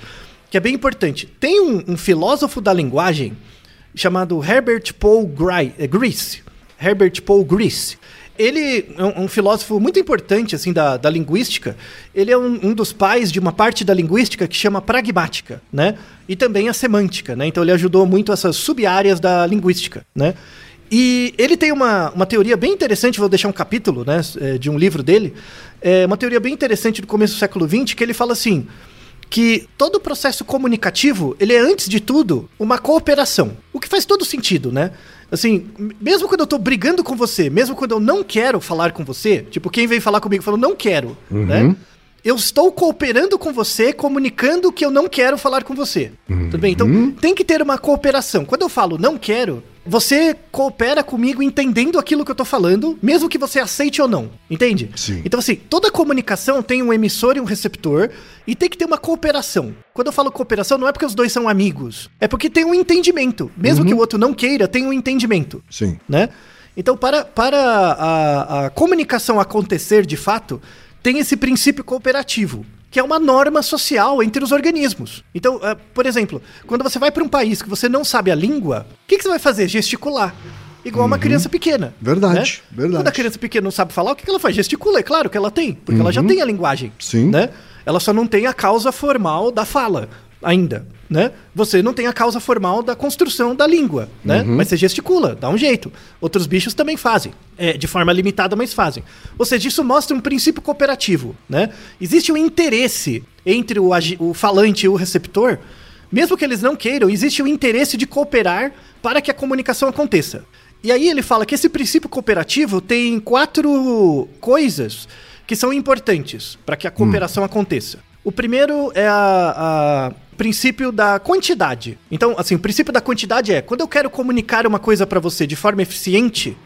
que é bem importante. Tem um- um filósofo da linguagem chamado Herbert Paul Gri- eh, Grice. Herbert Paul Grice. Ele é um, um filósofo muito importante assim da, da linguística. Ele é um, um dos pais de uma parte da linguística que chama pragmática, né? E também a semântica, né? Então ele ajudou muito essas sub-áreas da linguística, né? E ele tem uma, uma teoria bem interessante, vou deixar um capítulo né, eh, de um livro dele, é uma teoria bem interessante do começo do século XX, que ele fala assim, que todo o processo comunicativo, ele é, antes de tudo, uma cooperação. O que faz todo sentido, né? Assim, mesmo quando eu tô brigando com você, mesmo quando eu não quero falar com você, tipo, quem vem falar comigo falou, não quero, né? Eu estou cooperando com você, comunicando que eu não quero falar com você. Tudo bem? Então, tem que ter uma cooperação. Quando eu falo não quero, você coopera comigo entendendo aquilo que eu tô falando, mesmo que você aceite ou não. Entende? Sim. Então, assim, toda comunicação tem um emissor e um receptor e tem que ter uma cooperação. Quando eu falo cooperação, não é porque os dois são amigos, é porque tem um entendimento. Mesmo que o outro não queira, tem um entendimento Sim. né? Então, para, para a, a comunicação acontecer de fato, tem esse princípio cooperativo, que é uma norma social entre os organismos. Então, eh, por exemplo, quando você vai para um país que você não sabe a língua, o que, que você vai fazer? Gesticular. Igual uma criança pequena. Uhum. Verdade, né? verdade. Quando a criança pequena não sabe falar, o que, que ela faz? Gesticula, é claro que ela tem, porque ela já tem a linguagem. Uhum. Sim. Né? Ela só não tem a causa formal da fala ainda, né? Você não tem a causa formal da construção da língua, né? Uhum. Mas você gesticula, dá um jeito. Outros bichos também fazem, é, de forma limitada, mas fazem. Ou seja, isso mostra um princípio cooperativo, né? Existe um interesse entre o, o falante e o receptor, mesmo que eles não queiram, existe o interesse de cooperar para que a comunicação aconteça. E aí ele fala que esse princípio cooperativo tem quatro coisas que são importantes para que a cooperação aconteça. O primeiro é a princípio da quantidade. Então, assim, o princípio da quantidade é quando eu quero comunicar uma coisa para você de forma eficiente,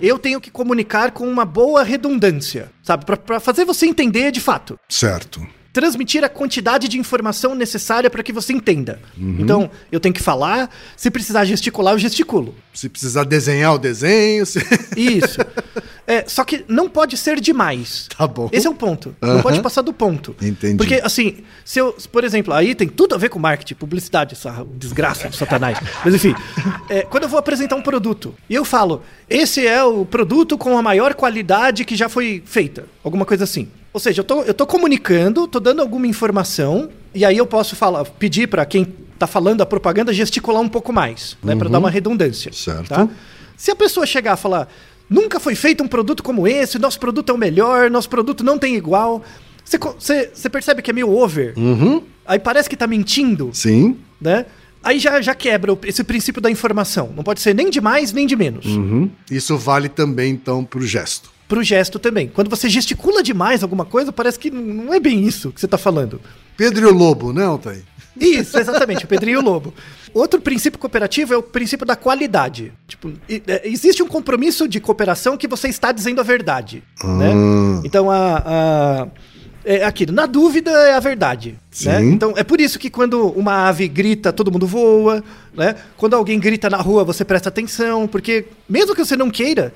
eu tenho que comunicar com uma boa redundância, sabe, para fazer você entender de fato Certo. Transmitir a quantidade de informação necessária para que você entenda. Então, eu tenho que falar, se precisar gesticular, eu gesticulo. Se precisar desenhar o desenho, se... Isso. É, só que não pode ser demais. Tá bom. Esse é o ponto. Aham. Não pode passar do ponto. Entendi. Porque, assim, se eu, por exemplo, aí tem tudo a ver com marketing, publicidade, essa desgraça de satanás. Mas enfim, é, quando eu vou apresentar um produto e eu falo, esse é o produto com a maior qualidade que já foi feita. Alguma coisa assim. Ou seja, eu tô, eu tô comunicando, tô dando alguma informação, e aí eu posso falar, pedir para quem tá falando a propaganda gesticular um pouco mais, né? Pra dar uma redundância. Uhum. Certo. Tá? Se a pessoa chegar a falar, nunca foi feito um produto como esse, nosso produto é o melhor, nosso produto não tem igual. Você percebe que é meio over? Aí parece que tá mentindo, Sim. né? Aí já, já quebra o- esse princípio da informação. Não pode ser nem de mais, nem de menos. Uhum. Isso vale também, então, pro gesto. Pro gesto também. Quando você gesticula demais alguma coisa, parece que não é bem isso que você tá falando. Pedro e o Lobo, né, Altair? Isso, exatamente, o Pedrinho e o Lobo. Outro princípio cooperativo é o princípio da qualidade. Tipo, é, existe um compromisso de cooperação que você está dizendo a verdade. Né? Então, a, a- é aquilo, na dúvida é a verdade. Né? Então, é por isso que quando uma ave grita, todo mundo voa. Né? Quando alguém grita na rua, você presta atenção, porque mesmo que você não queira,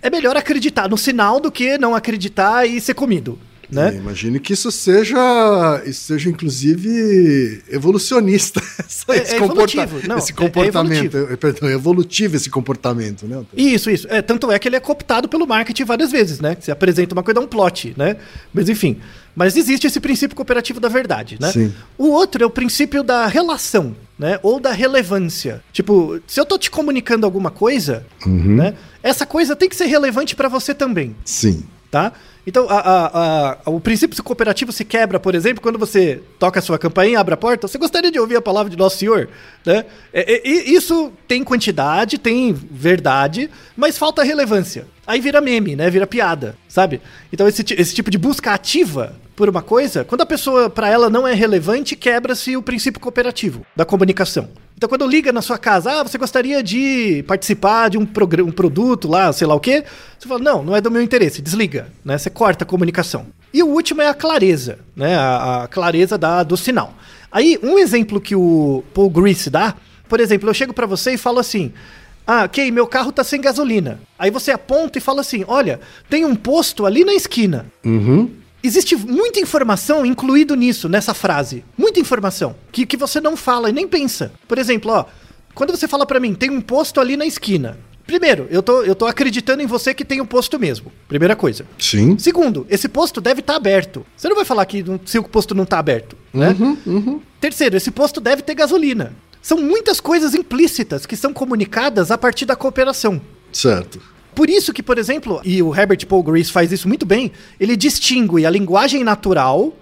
é melhor acreditar no sinal do que não acreditar e ser comido. Né? Imagino que isso seja, isso seja inclusive evolucionista. esse, É- é comporta- evolutivo, não, esse é- é comportamento, é perdão, é evolutivo esse comportamento, né? Isso, isso. É, tanto é que ele é cooptado pelo marketing várias vezes, né? Você apresenta uma coisa, dá um plot, né? Mas enfim. Mas existe esse princípio cooperativo da verdade, né? Sim. O outro é o princípio da relação, né? Ou da relevância. Tipo, se eu tô te comunicando alguma coisa, Uhum. né? Essa coisa tem que ser relevante pra você também. Sim. tá? Então, a- a- a- o princípio cooperativo se quebra, por exemplo, quando você toca a sua campainha, abre a porta, você gostaria de ouvir a palavra de Nosso Senhor? Né? É- é- e isso tem quantidade, tem verdade, mas falta relevância. Aí vira meme, né? Vira piada, sabe? Então, esse, esse tipo de busca ativa por uma coisa, quando a pessoa, para ela, não é relevante, quebra-se o princípio cooperativo da comunicação. Então, quando liga na sua casa, ah, você gostaria de participar de um, um produto lá, sei lá o quê, você fala, não, não é do meu interesse, desliga, né? Você corta a comunicação. E o último é a clareza, né? A, a clareza da, do sinal. Aí, um exemplo que o Paul Grease dá, por exemplo, eu chego pra você e falo assim, ah, ok, meu carro tá sem gasolina. Aí você aponta e fala assim, olha, tem um posto ali na esquina. Existe muita informação incluído nisso, nessa frase. Muita informação. Que, que você não fala e nem pensa. Por exemplo, ó. Quando você fala pra mim, tem um posto ali na esquina. Primeiro, eu tô, eu tô acreditando em você que tem um posto mesmo. Primeira coisa. Sim. Segundo, esse posto deve estar aberto. Você não vai falar que não- se o posto não tá aberto, né? Terceiro, esse posto deve ter gasolina. São muitas coisas implícitas que são comunicadas a partir da cooperação. Certo. Por isso que, por exemplo, e o Herbert Paul Grace faz isso muito bem, ele distingue a linguagem natural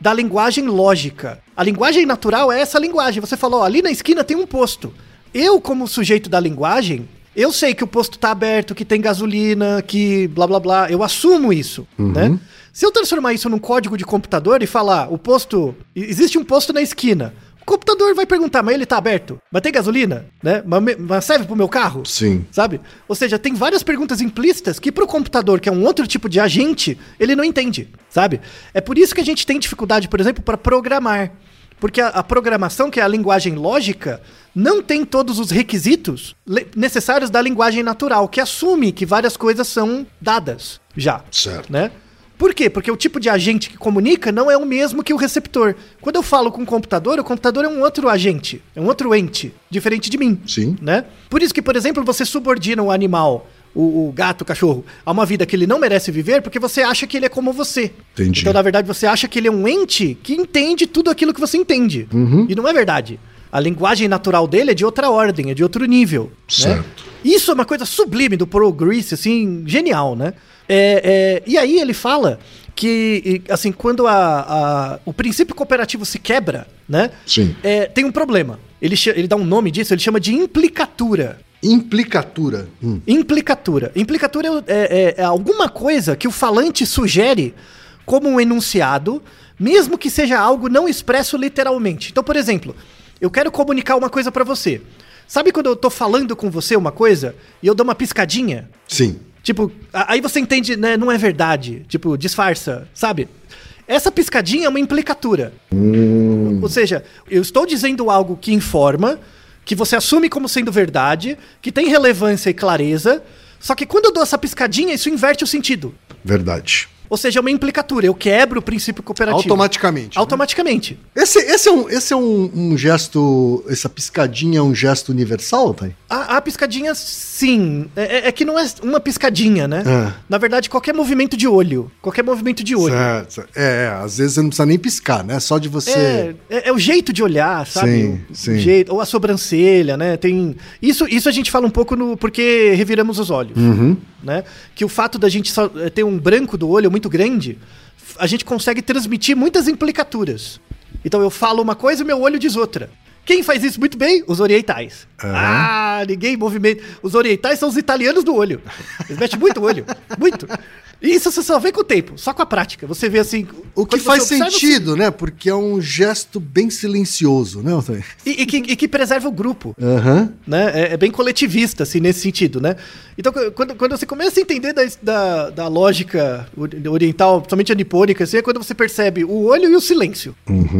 da linguagem lógica. A linguagem natural é essa linguagem. Você falou, ali na esquina tem um posto. Eu, como sujeito da linguagem, eu sei que o posto tá aberto, que tem gasolina, que blá blá blá. Eu assumo isso, né? Se eu transformar isso num código de computador e falar, o posto. Existe um posto na esquina. O computador vai perguntar, mas ele tá aberto? Mas tem gasolina? Né? Mas, mas serve pro meu carro? Sim. Sabe? Ou seja, tem várias perguntas implícitas que pro computador, que é um outro tipo de agente, ele não entende, sabe? É por isso que a gente tem dificuldade, por exemplo, para programar. Porque a, a programação, que é a linguagem lógica, não tem todos os requisitos necessários da linguagem natural, que assume que várias coisas são dadas já. Certo. Né? Por quê? Porque o tipo de agente que comunica não é o mesmo que o receptor. Quando eu falo com o computador, o computador é um outro agente, é um outro ente, diferente de mim Sim. né? Por isso que, por exemplo, você subordina o animal, o, o gato, o cachorro, a uma vida que ele não merece viver porque você acha que ele é como você. Entendi. Então, na verdade, você acha que ele é um ente que entende tudo aquilo que você entende. Uhum. E não é verdade. A linguagem natural dele é de outra ordem, é de outro nível. né? Certo. Isso é uma coisa sublime do Paul Grease, assim, genial, né? É, é, e aí ele fala que, assim, quando a, a- o princípio cooperativo se quebra, né? Sim. É, tem um problema. Ele, ele dá um nome disso, ele chama de implicatura. Implicatura. Hum. Implicatura. Implicatura é, é- é alguma coisa que o falante sugere como um enunciado, mesmo que seja algo não expresso literalmente. Então, por exemplo, eu quero comunicar uma coisa pra você. Sabe quando eu tô falando com você uma coisa e eu dou uma piscadinha? Sim. Tipo, aí você entende, né? Não é verdade. Tipo, disfarça, sabe? Essa piscadinha é uma implicatura. Ou seja, eu estou dizendo algo que informa, que você assume como sendo verdade, que tem relevância e clareza, só que quando eu dou essa piscadinha, isso inverte o sentido. Verdade. Ou seja, é uma implicatura. Eu quebro o princípio cooperativo. Automaticamente. né? Automaticamente. Esse, esse é, um, esse é um, um gesto. Essa piscadinha é um gesto universal, Thay? A, a piscadinha, sim. É, é- é que não é uma piscadinha, né? É. Na verdade, qualquer movimento de olho. Qualquer movimento de olho. Certo. É, é, às vezes você não precisa nem piscar, né? Só de você. É, é, é o jeito de olhar, sabe? Sim, O sim. Jeito, ou a sobrancelha, né? Tem isso, isso a gente fala um pouco no porque reviramos os olhos, Uhum. né? Que o fato da gente só eh, ter um branco do olho muito grande, f- a gente consegue transmitir muitas implicaturas. Então eu falo uma coisa e meu olho diz outra. Quem faz isso muito bem? Os orientais. Aham. Ah, ninguém movimenta. Os orientais são os italianos do olho. Eles mexem muito o olho. Muito. Isso você só vê com o tempo, só com a prática. Você vê assim. O que faz você observa, sentido, né? Porque é um gesto bem silencioso, né? E, e que, e que preserva o grupo. Aham. Né? É, é bem coletivista, assim, nesse sentido, né? Então, qu- quando, quando você começa a entender da, da, da lógica ori- oriental, principalmente a nipônica, assim, é quando você percebe o olho e o silêncio.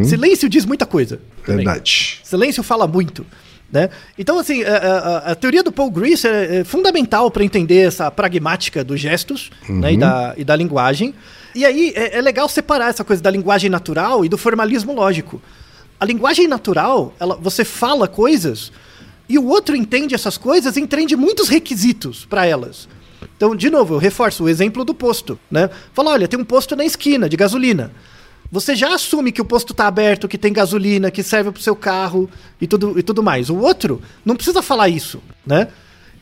Silêncio diz muita coisa. também. Verdade. Silêncio fala muito. Né? Então, assim, a, a- a teoria do Paul Grease é, é fundamental para entender essa pragmática dos gestos né, e, da, e da linguagem. E aí é, é legal separar essa coisa da linguagem natural e do formalismo lógico. A linguagem natural, ela, você fala coisas e o outro entende essas coisas e entende muitos requisitos para elas. Então, de novo, eu reforço o exemplo do posto, né? Fala, olha, tem um posto na esquina de gasolina. Você já assume que o posto está aberto, que tem gasolina, que serve para o seu carro e tudo, e tudo mais. O outro não precisa falar isso, né?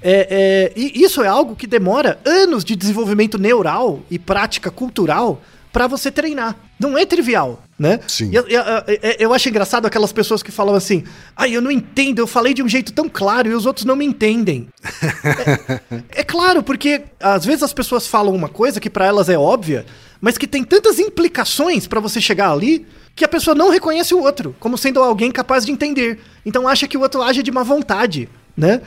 É, é, e isso é algo que demora anos de desenvolvimento neural e prática cultural para você treinar. Não é trivial, né? Sim. Eu, eu- eu- eu acho engraçado aquelas pessoas que falam assim: ai, eu não entendo, eu falei de um jeito tão claro e os outros não me entendem. É claro, porque às vezes as pessoas falam uma coisa que pra elas é óbvia, mas que tem tantas implicações pra você chegar ali que a pessoa não reconhece o outro como sendo alguém capaz de entender. Então acha que o outro age de má vontade. Né?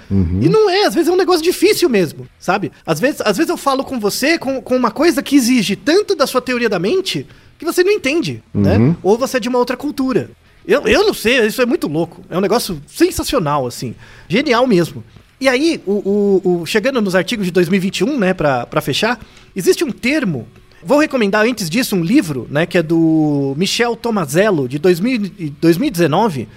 E não é, às vezes é um negócio difícil mesmo, sabe? Às vezes, às vezes eu falo com você com, com uma coisa que exige tanto da sua teoria da mente que você não entende, né? Ou você é de uma outra cultura. Eu, eu não sei, isso é muito louco. É um negócio sensacional, assim. Genial mesmo. E aí, o, o- o- chegando nos artigos de 2021, né, pra, pra fechar, existe um termo. Vou recomendar antes disso um livro, né, que é do Michel Tomazello, de 2000 e 2019,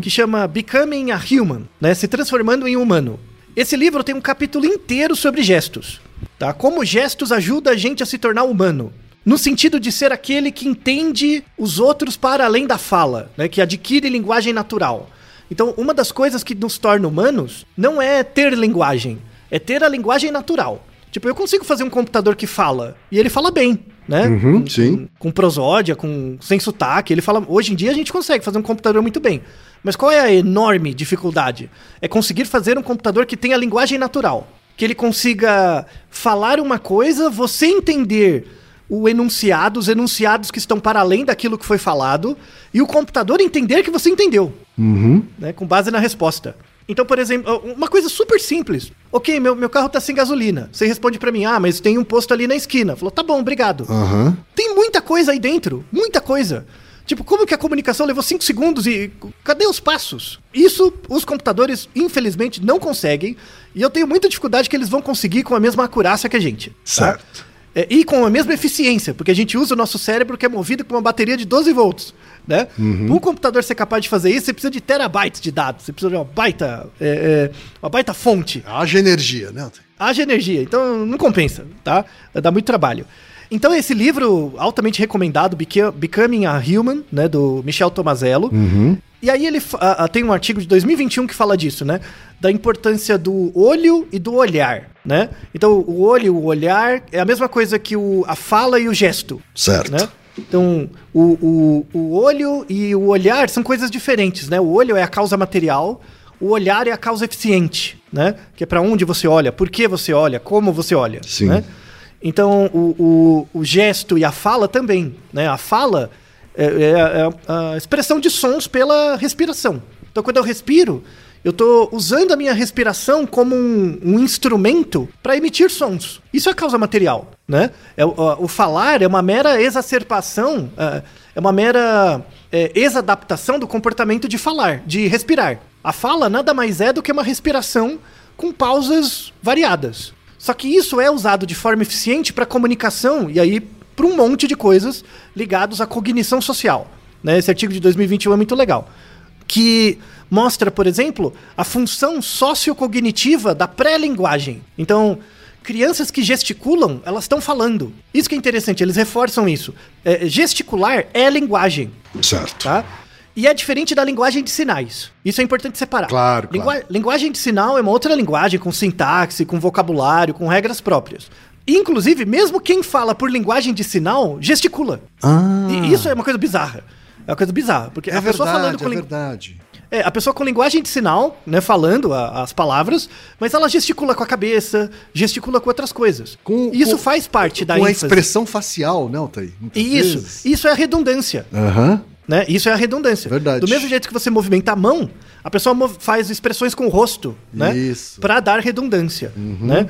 que chama Becoming a Human, né, se transformando em humano. Esse livro tem um capítulo inteiro sobre gestos, tá? Como gestos ajudam a gente a se tornar humano. No sentido de ser aquele que entende os outros para além da fala, né, que adquire linguagem natural. Então, uma das coisas que nos torna humanos não é ter linguagem, é ter a linguagem natural. Tipo, eu consigo fazer um computador que fala, e ele fala bem, né? Uhum, com, sim. Com, com prosódia, com, sem sotaque, ele fala... Hoje em dia a gente consegue fazer um computador muito bem. Mas qual é a enorme dificuldade? É conseguir fazer um computador que tenha linguagem natural. Que ele consiga falar uma coisa, você entender o enunciado, os enunciados que estão para além daquilo que foi falado, e o computador entender que você entendeu né, com base na resposta. Então, por exemplo, uma coisa super simples. Ok, meu, meu carro tá sem gasolina. Você responde pra mim, ah, mas tem um posto ali na esquina. Falou, tá bom, obrigado. Aham. Tem muita coisa aí dentro, muita coisa. Tipo, como que a comunicação levou 5 segundos e cadê os passos? Isso os computadores, infelizmente, não conseguem. E eu tenho muita dificuldade que eles vão conseguir com a mesma acurácia que a gente. tá? Certo. É, e com a mesma eficiência, porque a gente usa o nosso cérebro que é movido por uma bateria de 12 volts. Né? Uhum. Para um computador ser capaz de fazer isso, você precisa de terabytes de dados. Você precisa de uma baita, é, é, uma baita fonte Haja energia, né? haja energia, então não compensa, tá? Dá muito trabalho. Então esse livro altamente recomendado, Becoming a Human, né, do Michel Tomazello. E aí ele ah, ah, tem um artigo de 2021 que fala disso, né? Da importância do olho e do olhar, né? Então o olho e o olhar é a mesma coisa que o, a fala e o gesto, Certo. né? Então, o, o, o olho e o olhar são coisas diferentes, né? O olho é a causa material, o olhar é a causa eficiente, né? Que é pra onde você olha, por que você olha, como você olha, Sim. né? Então, o, o, o gesto e a fala também, né? A fala é, é- é a expressão de sons pela respiração. Então, quando eu respiro, eu estou usando a minha respiração como um, um instrumento para emitir sons. Isso é causa material, né? É, o, o falar é uma mera exacerbação, é, é uma mera é, exadaptação do comportamento de falar, de respirar. A fala nada mais é do que uma respiração com pausas variadas. Só que isso é usado de forma eficiente para comunicação e aí para um monte de coisas ligados à cognição social. Né? Esse artigo de 2021 é muito legal. Que mostra, por exemplo, a função sociocognitiva da pré-linguagem. Então, crianças que gesticulam, elas estão falando. Isso que é interessante, eles reforçam isso. É, gesticular é linguagem Certo. tá? E é diferente da linguagem de sinais. Isso é importante separar. Claro, Lingua- claro. Linguagem de sinal é uma outra linguagem com sintaxe, com vocabulário, com regras próprias. Inclusive, mesmo quem fala por linguagem de sinal gesticula. Ah. E isso é uma coisa bizarra. É uma coisa bizarra, porque É a pessoa falando verdade, com é verdade. É, a pessoa com linguagem de sinal, né, falando a- as palavras, mas ela gesticula com a cabeça, gesticula com outras coisas. Com- isso com- faz parte da Com a ênfase. expressão facial, não, Thaí? Muitas Isso, vezes. isso é a redundância. Aham. Né? Isso é a redundância. Verdade. Do mesmo jeito que você movimenta a mão, a pessoa faz expressões com o rosto, né? Isso. Uhum. Para dar redundância, né?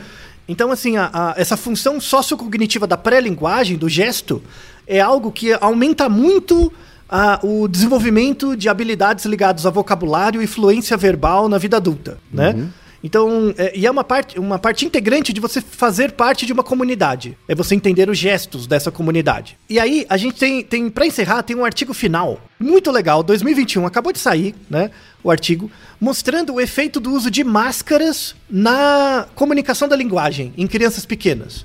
Então, assim, a- a- essa função sociocognitiva da pré-linguagem, do gesto, é algo que aumenta muito a- o desenvolvimento de habilidades ligadas a vocabulário e fluência verbal na vida adulta, né? Então, é, e é uma parte, uma parte integrante de você fazer parte de uma comunidade. É você entender os gestos dessa comunidade. E aí, a gente tem, tem para encerrar, tem um artigo final muito legal, 2021, acabou de sair, né? O artigo, mostrando o efeito do uso de máscaras na comunicação da linguagem em crianças pequenas.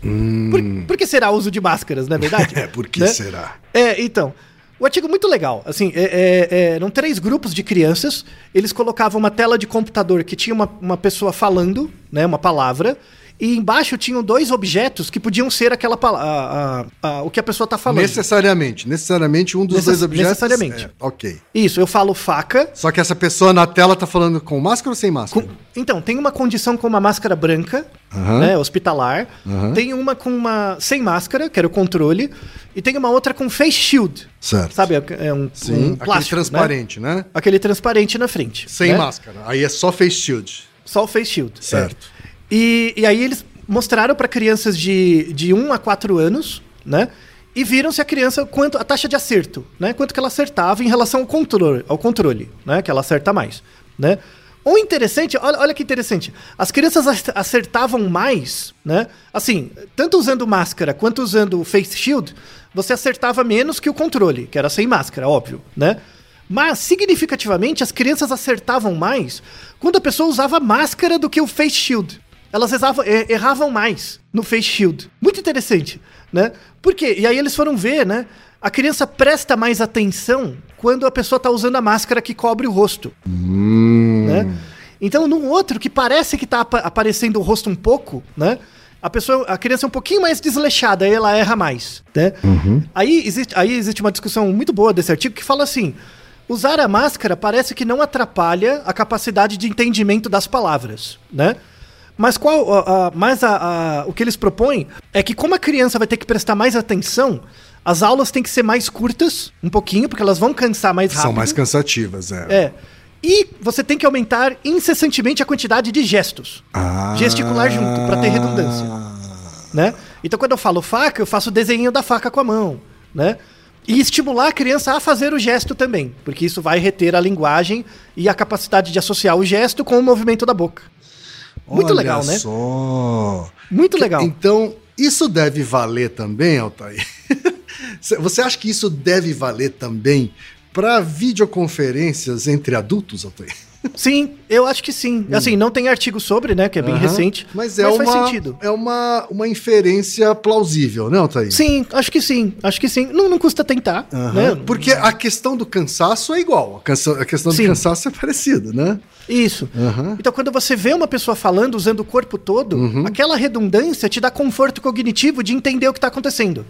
Por, por que será o uso de máscaras, não é verdade? É, por que Né? será? É, então. O artigo é muito legal. Assim, é- é- é, eram três grupos de crianças. Eles colocavam uma tela de computador que tinha uma, uma pessoa falando, né, uma palavra. E embaixo tinham dois objetos que podiam ser aquela palavra. o que a pessoa está falando. Necessariamente. Necessariamente um dos Necess- dois objetos. necessariamente. é, ok. Isso, eu falo faca. Só que essa pessoa na tela tá falando com máscara ou sem máscara? com- então, tem uma condição com uma máscara branca, Aham. né, hospitalar. Aham. Tem uma com uma sem máscara, que era o controle. E tem uma outra com face shield. Certo. Sabe? É um, Sim, um aquele plástico, né? transparente, né? Aquele transparente na frente. Sem né? máscara. Aí é só face shield. Só o face shield. Certo. É. E, e aí eles mostraram para crianças de, de 1 a 4 anos, né? E viram se a criança, quanto a taxa de acerto, né? Quanto que ela acertava em relação ao controle, ao controle, né? Que ela acerta mais, né? O interessante, olha, olha que interessante, as crianças ac- acertavam mais, né? Assim, tanto usando máscara quanto usando o face shield, você acertava menos que o controle, que era sem máscara, óbvio, né? Mas, significativamente, as crianças acertavam mais quando a pessoa usava máscara do que o face shield. Elas erravam, eh, erravam mais no face shield. Muito interessante, né? Por quê? E aí eles foram ver, né? A criança presta mais atenção quando a pessoa está usando a máscara que cobre o rosto. Né? Então, num outro que parece que tá apa- aparecendo o rosto um pouco, né? A pessoa, a criança é um pouquinho mais desleixada, aí ela erra mais, né? Aí, existe, aí existe uma discussão muito boa desse artigo que fala assim: usar a máscara parece que não atrapalha a capacidade de entendimento das palavras, né? Mas qual, a- a- mas a- o que eles propõem é que como a criança vai ter que prestar mais atenção, as aulas têm que ser mais curtas, um pouquinho, porque elas vão cansar mais rápido. São mais cansativas, é. É. E você tem que aumentar incessantemente a quantidade de gestos. Ah. Gesticular junto, pra ter redundância. Né? Então, quando eu falo faca, eu faço o desenho da faca com a mão. Né? E estimular a criança a fazer o gesto também, porque isso vai reter a linguagem e a capacidade de associar o gesto com o movimento da boca. Muito Olha legal, né? Só. Muito legal. Então, isso deve valer também, Altair? Você acha que isso deve valer também para videoconferências entre adultos, Altair? Sim, eu acho que sim. Assim, não tem artigo sobre, né? Que é bem Hum. Aham. recente. Mas é uma, faz sentido. É uma, uma inferência plausível, né, Altair? Sim, acho que sim. Acho que sim. Não, não custa tentar. Aham. Né? Porque a questão do cansaço é igual. A, questão Sim. do cansaço é parecida, né? Isso. Aham. Então, quando você vê uma pessoa falando usando o corpo todo, Uhum. aquela redundância te dá conforto cognitivo de entender o que está acontecendo.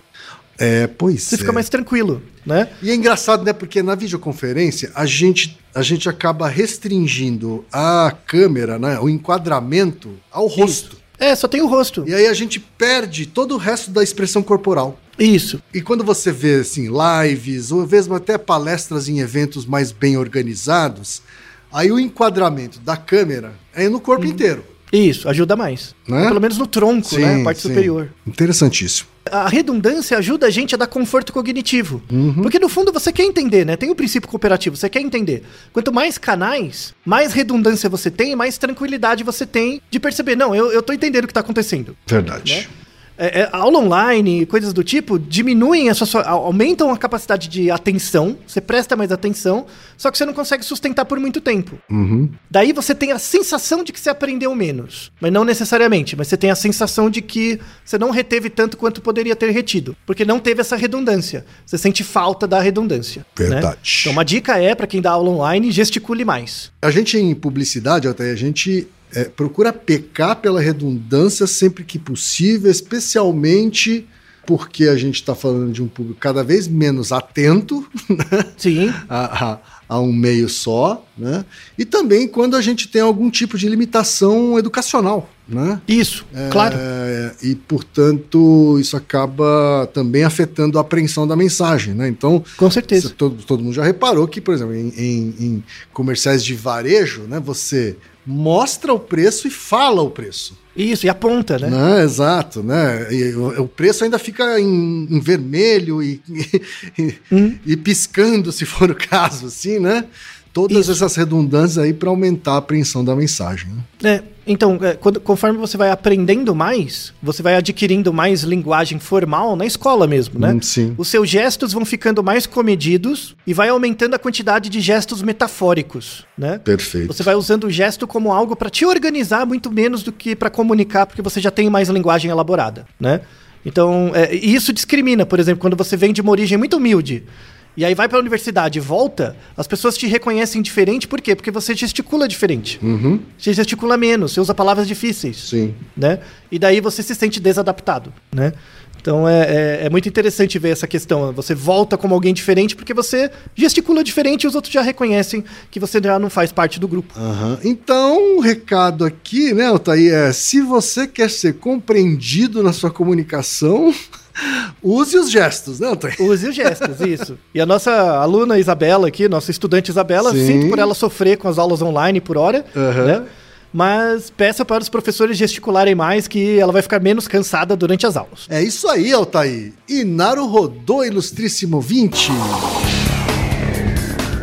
É, pois Você é. fica mais tranquilo, né? E é engraçado, né? Porque na videoconferência a gente, a gente acaba restringindo a câmera, né? O enquadramento ao rosto. É, só tem o rosto. E aí a gente perde todo o resto da expressão corporal. Isso. E quando você vê assim, lives, ou mesmo até palestras em eventos mais bem organizados, aí o enquadramento da câmera é no corpo Uhum. inteiro. Isso, ajuda mais. Né? Pelo menos no tronco, né? A parte sim. superior. Interessantíssimo. A redundância ajuda a gente a dar conforto cognitivo. Uhum. Porque no fundo você quer entender, né? Tem o princípio cooperativo, você quer entender. Quanto mais canais, mais redundância você tem, mais tranquilidade você tem de perceber, não, eu, eu tô entendendo o que tá acontecendo. Verdade. Né? É, é, aula online, coisas do tipo, diminuem a sua, sua- au- aumentam a capacidade de atenção, você presta mais atenção, só que você não consegue sustentar por muito tempo. Uhum. Daí você tem a sensação de que você aprendeu menos. Mas não necessariamente, mas você tem a sensação de que você não reteve tanto quanto poderia ter retido. Porque não teve essa redundância. Você sente falta da redundância. né? Verdade. Então uma dica é, para quem dá aula online, gesticule mais. A gente em publicidade, até a gente é, procura pecar pela redundância sempre que possível, especialmente porque a gente está falando de um público cada vez menos atento né, Sim, a, a- a um meio só, né? E também quando a gente tem algum tipo de limitação educacional, né? isso, claro. É, e, portanto, isso acaba também afetando a apreensão da mensagem, né? Então, Com certeza. Todo, todo mundo já reparou que, por exemplo, em, em- em comerciais de varejo, né, você mostra o preço e fala o preço. Isso, e aponta, né? Né? Exato, né? E o, o preço ainda fica em, em vermelho e, e, Hum. e piscando, se for o caso, assim, né? Todas Isso. essas redundâncias aí para aumentar a apreensão da mensagem. Né? É, Então, é, quando- conforme você vai aprendendo mais, você vai adquirindo mais linguagem formal na escola mesmo, né? Hum, sim. Os seus gestos vão ficando mais comedidos e vai aumentando a quantidade de gestos metafóricos, né? Perfeito. Você vai usando o gesto como algo para te organizar muito menos do que para comunicar, porque você já tem mais linguagem elaborada, né? Então, é, isso discrimina, por exemplo, quando você vem de uma origem muito humilde e aí vai para a universidade e volta, as pessoas te reconhecem diferente, por quê? Porque você gesticula diferente. Uhum. Você gesticula menos, você usa palavras difíceis Sim. né? E daí você se sente desadaptado, né? Então é, é, é muito interessante ver essa questão. Você volta como alguém diferente porque você gesticula diferente e os outros já reconhecem que você já não faz parte do grupo. Aham. Então, o recado aqui, né, Altair, é se você quer ser compreendido na sua comunicação, use os gestos, né, Altair? Use os gestos, isso. E a nossa aluna Isabela aqui, nossa estudante Isabela, Sim. sinto por ela sofrer com as aulas online por hora, Aham. né? Mas peça para os professores gesticularem mais que ela vai ficar menos cansada durante as aulas. É isso aí, Altair. E Naru rodou, ilustríssimo 20.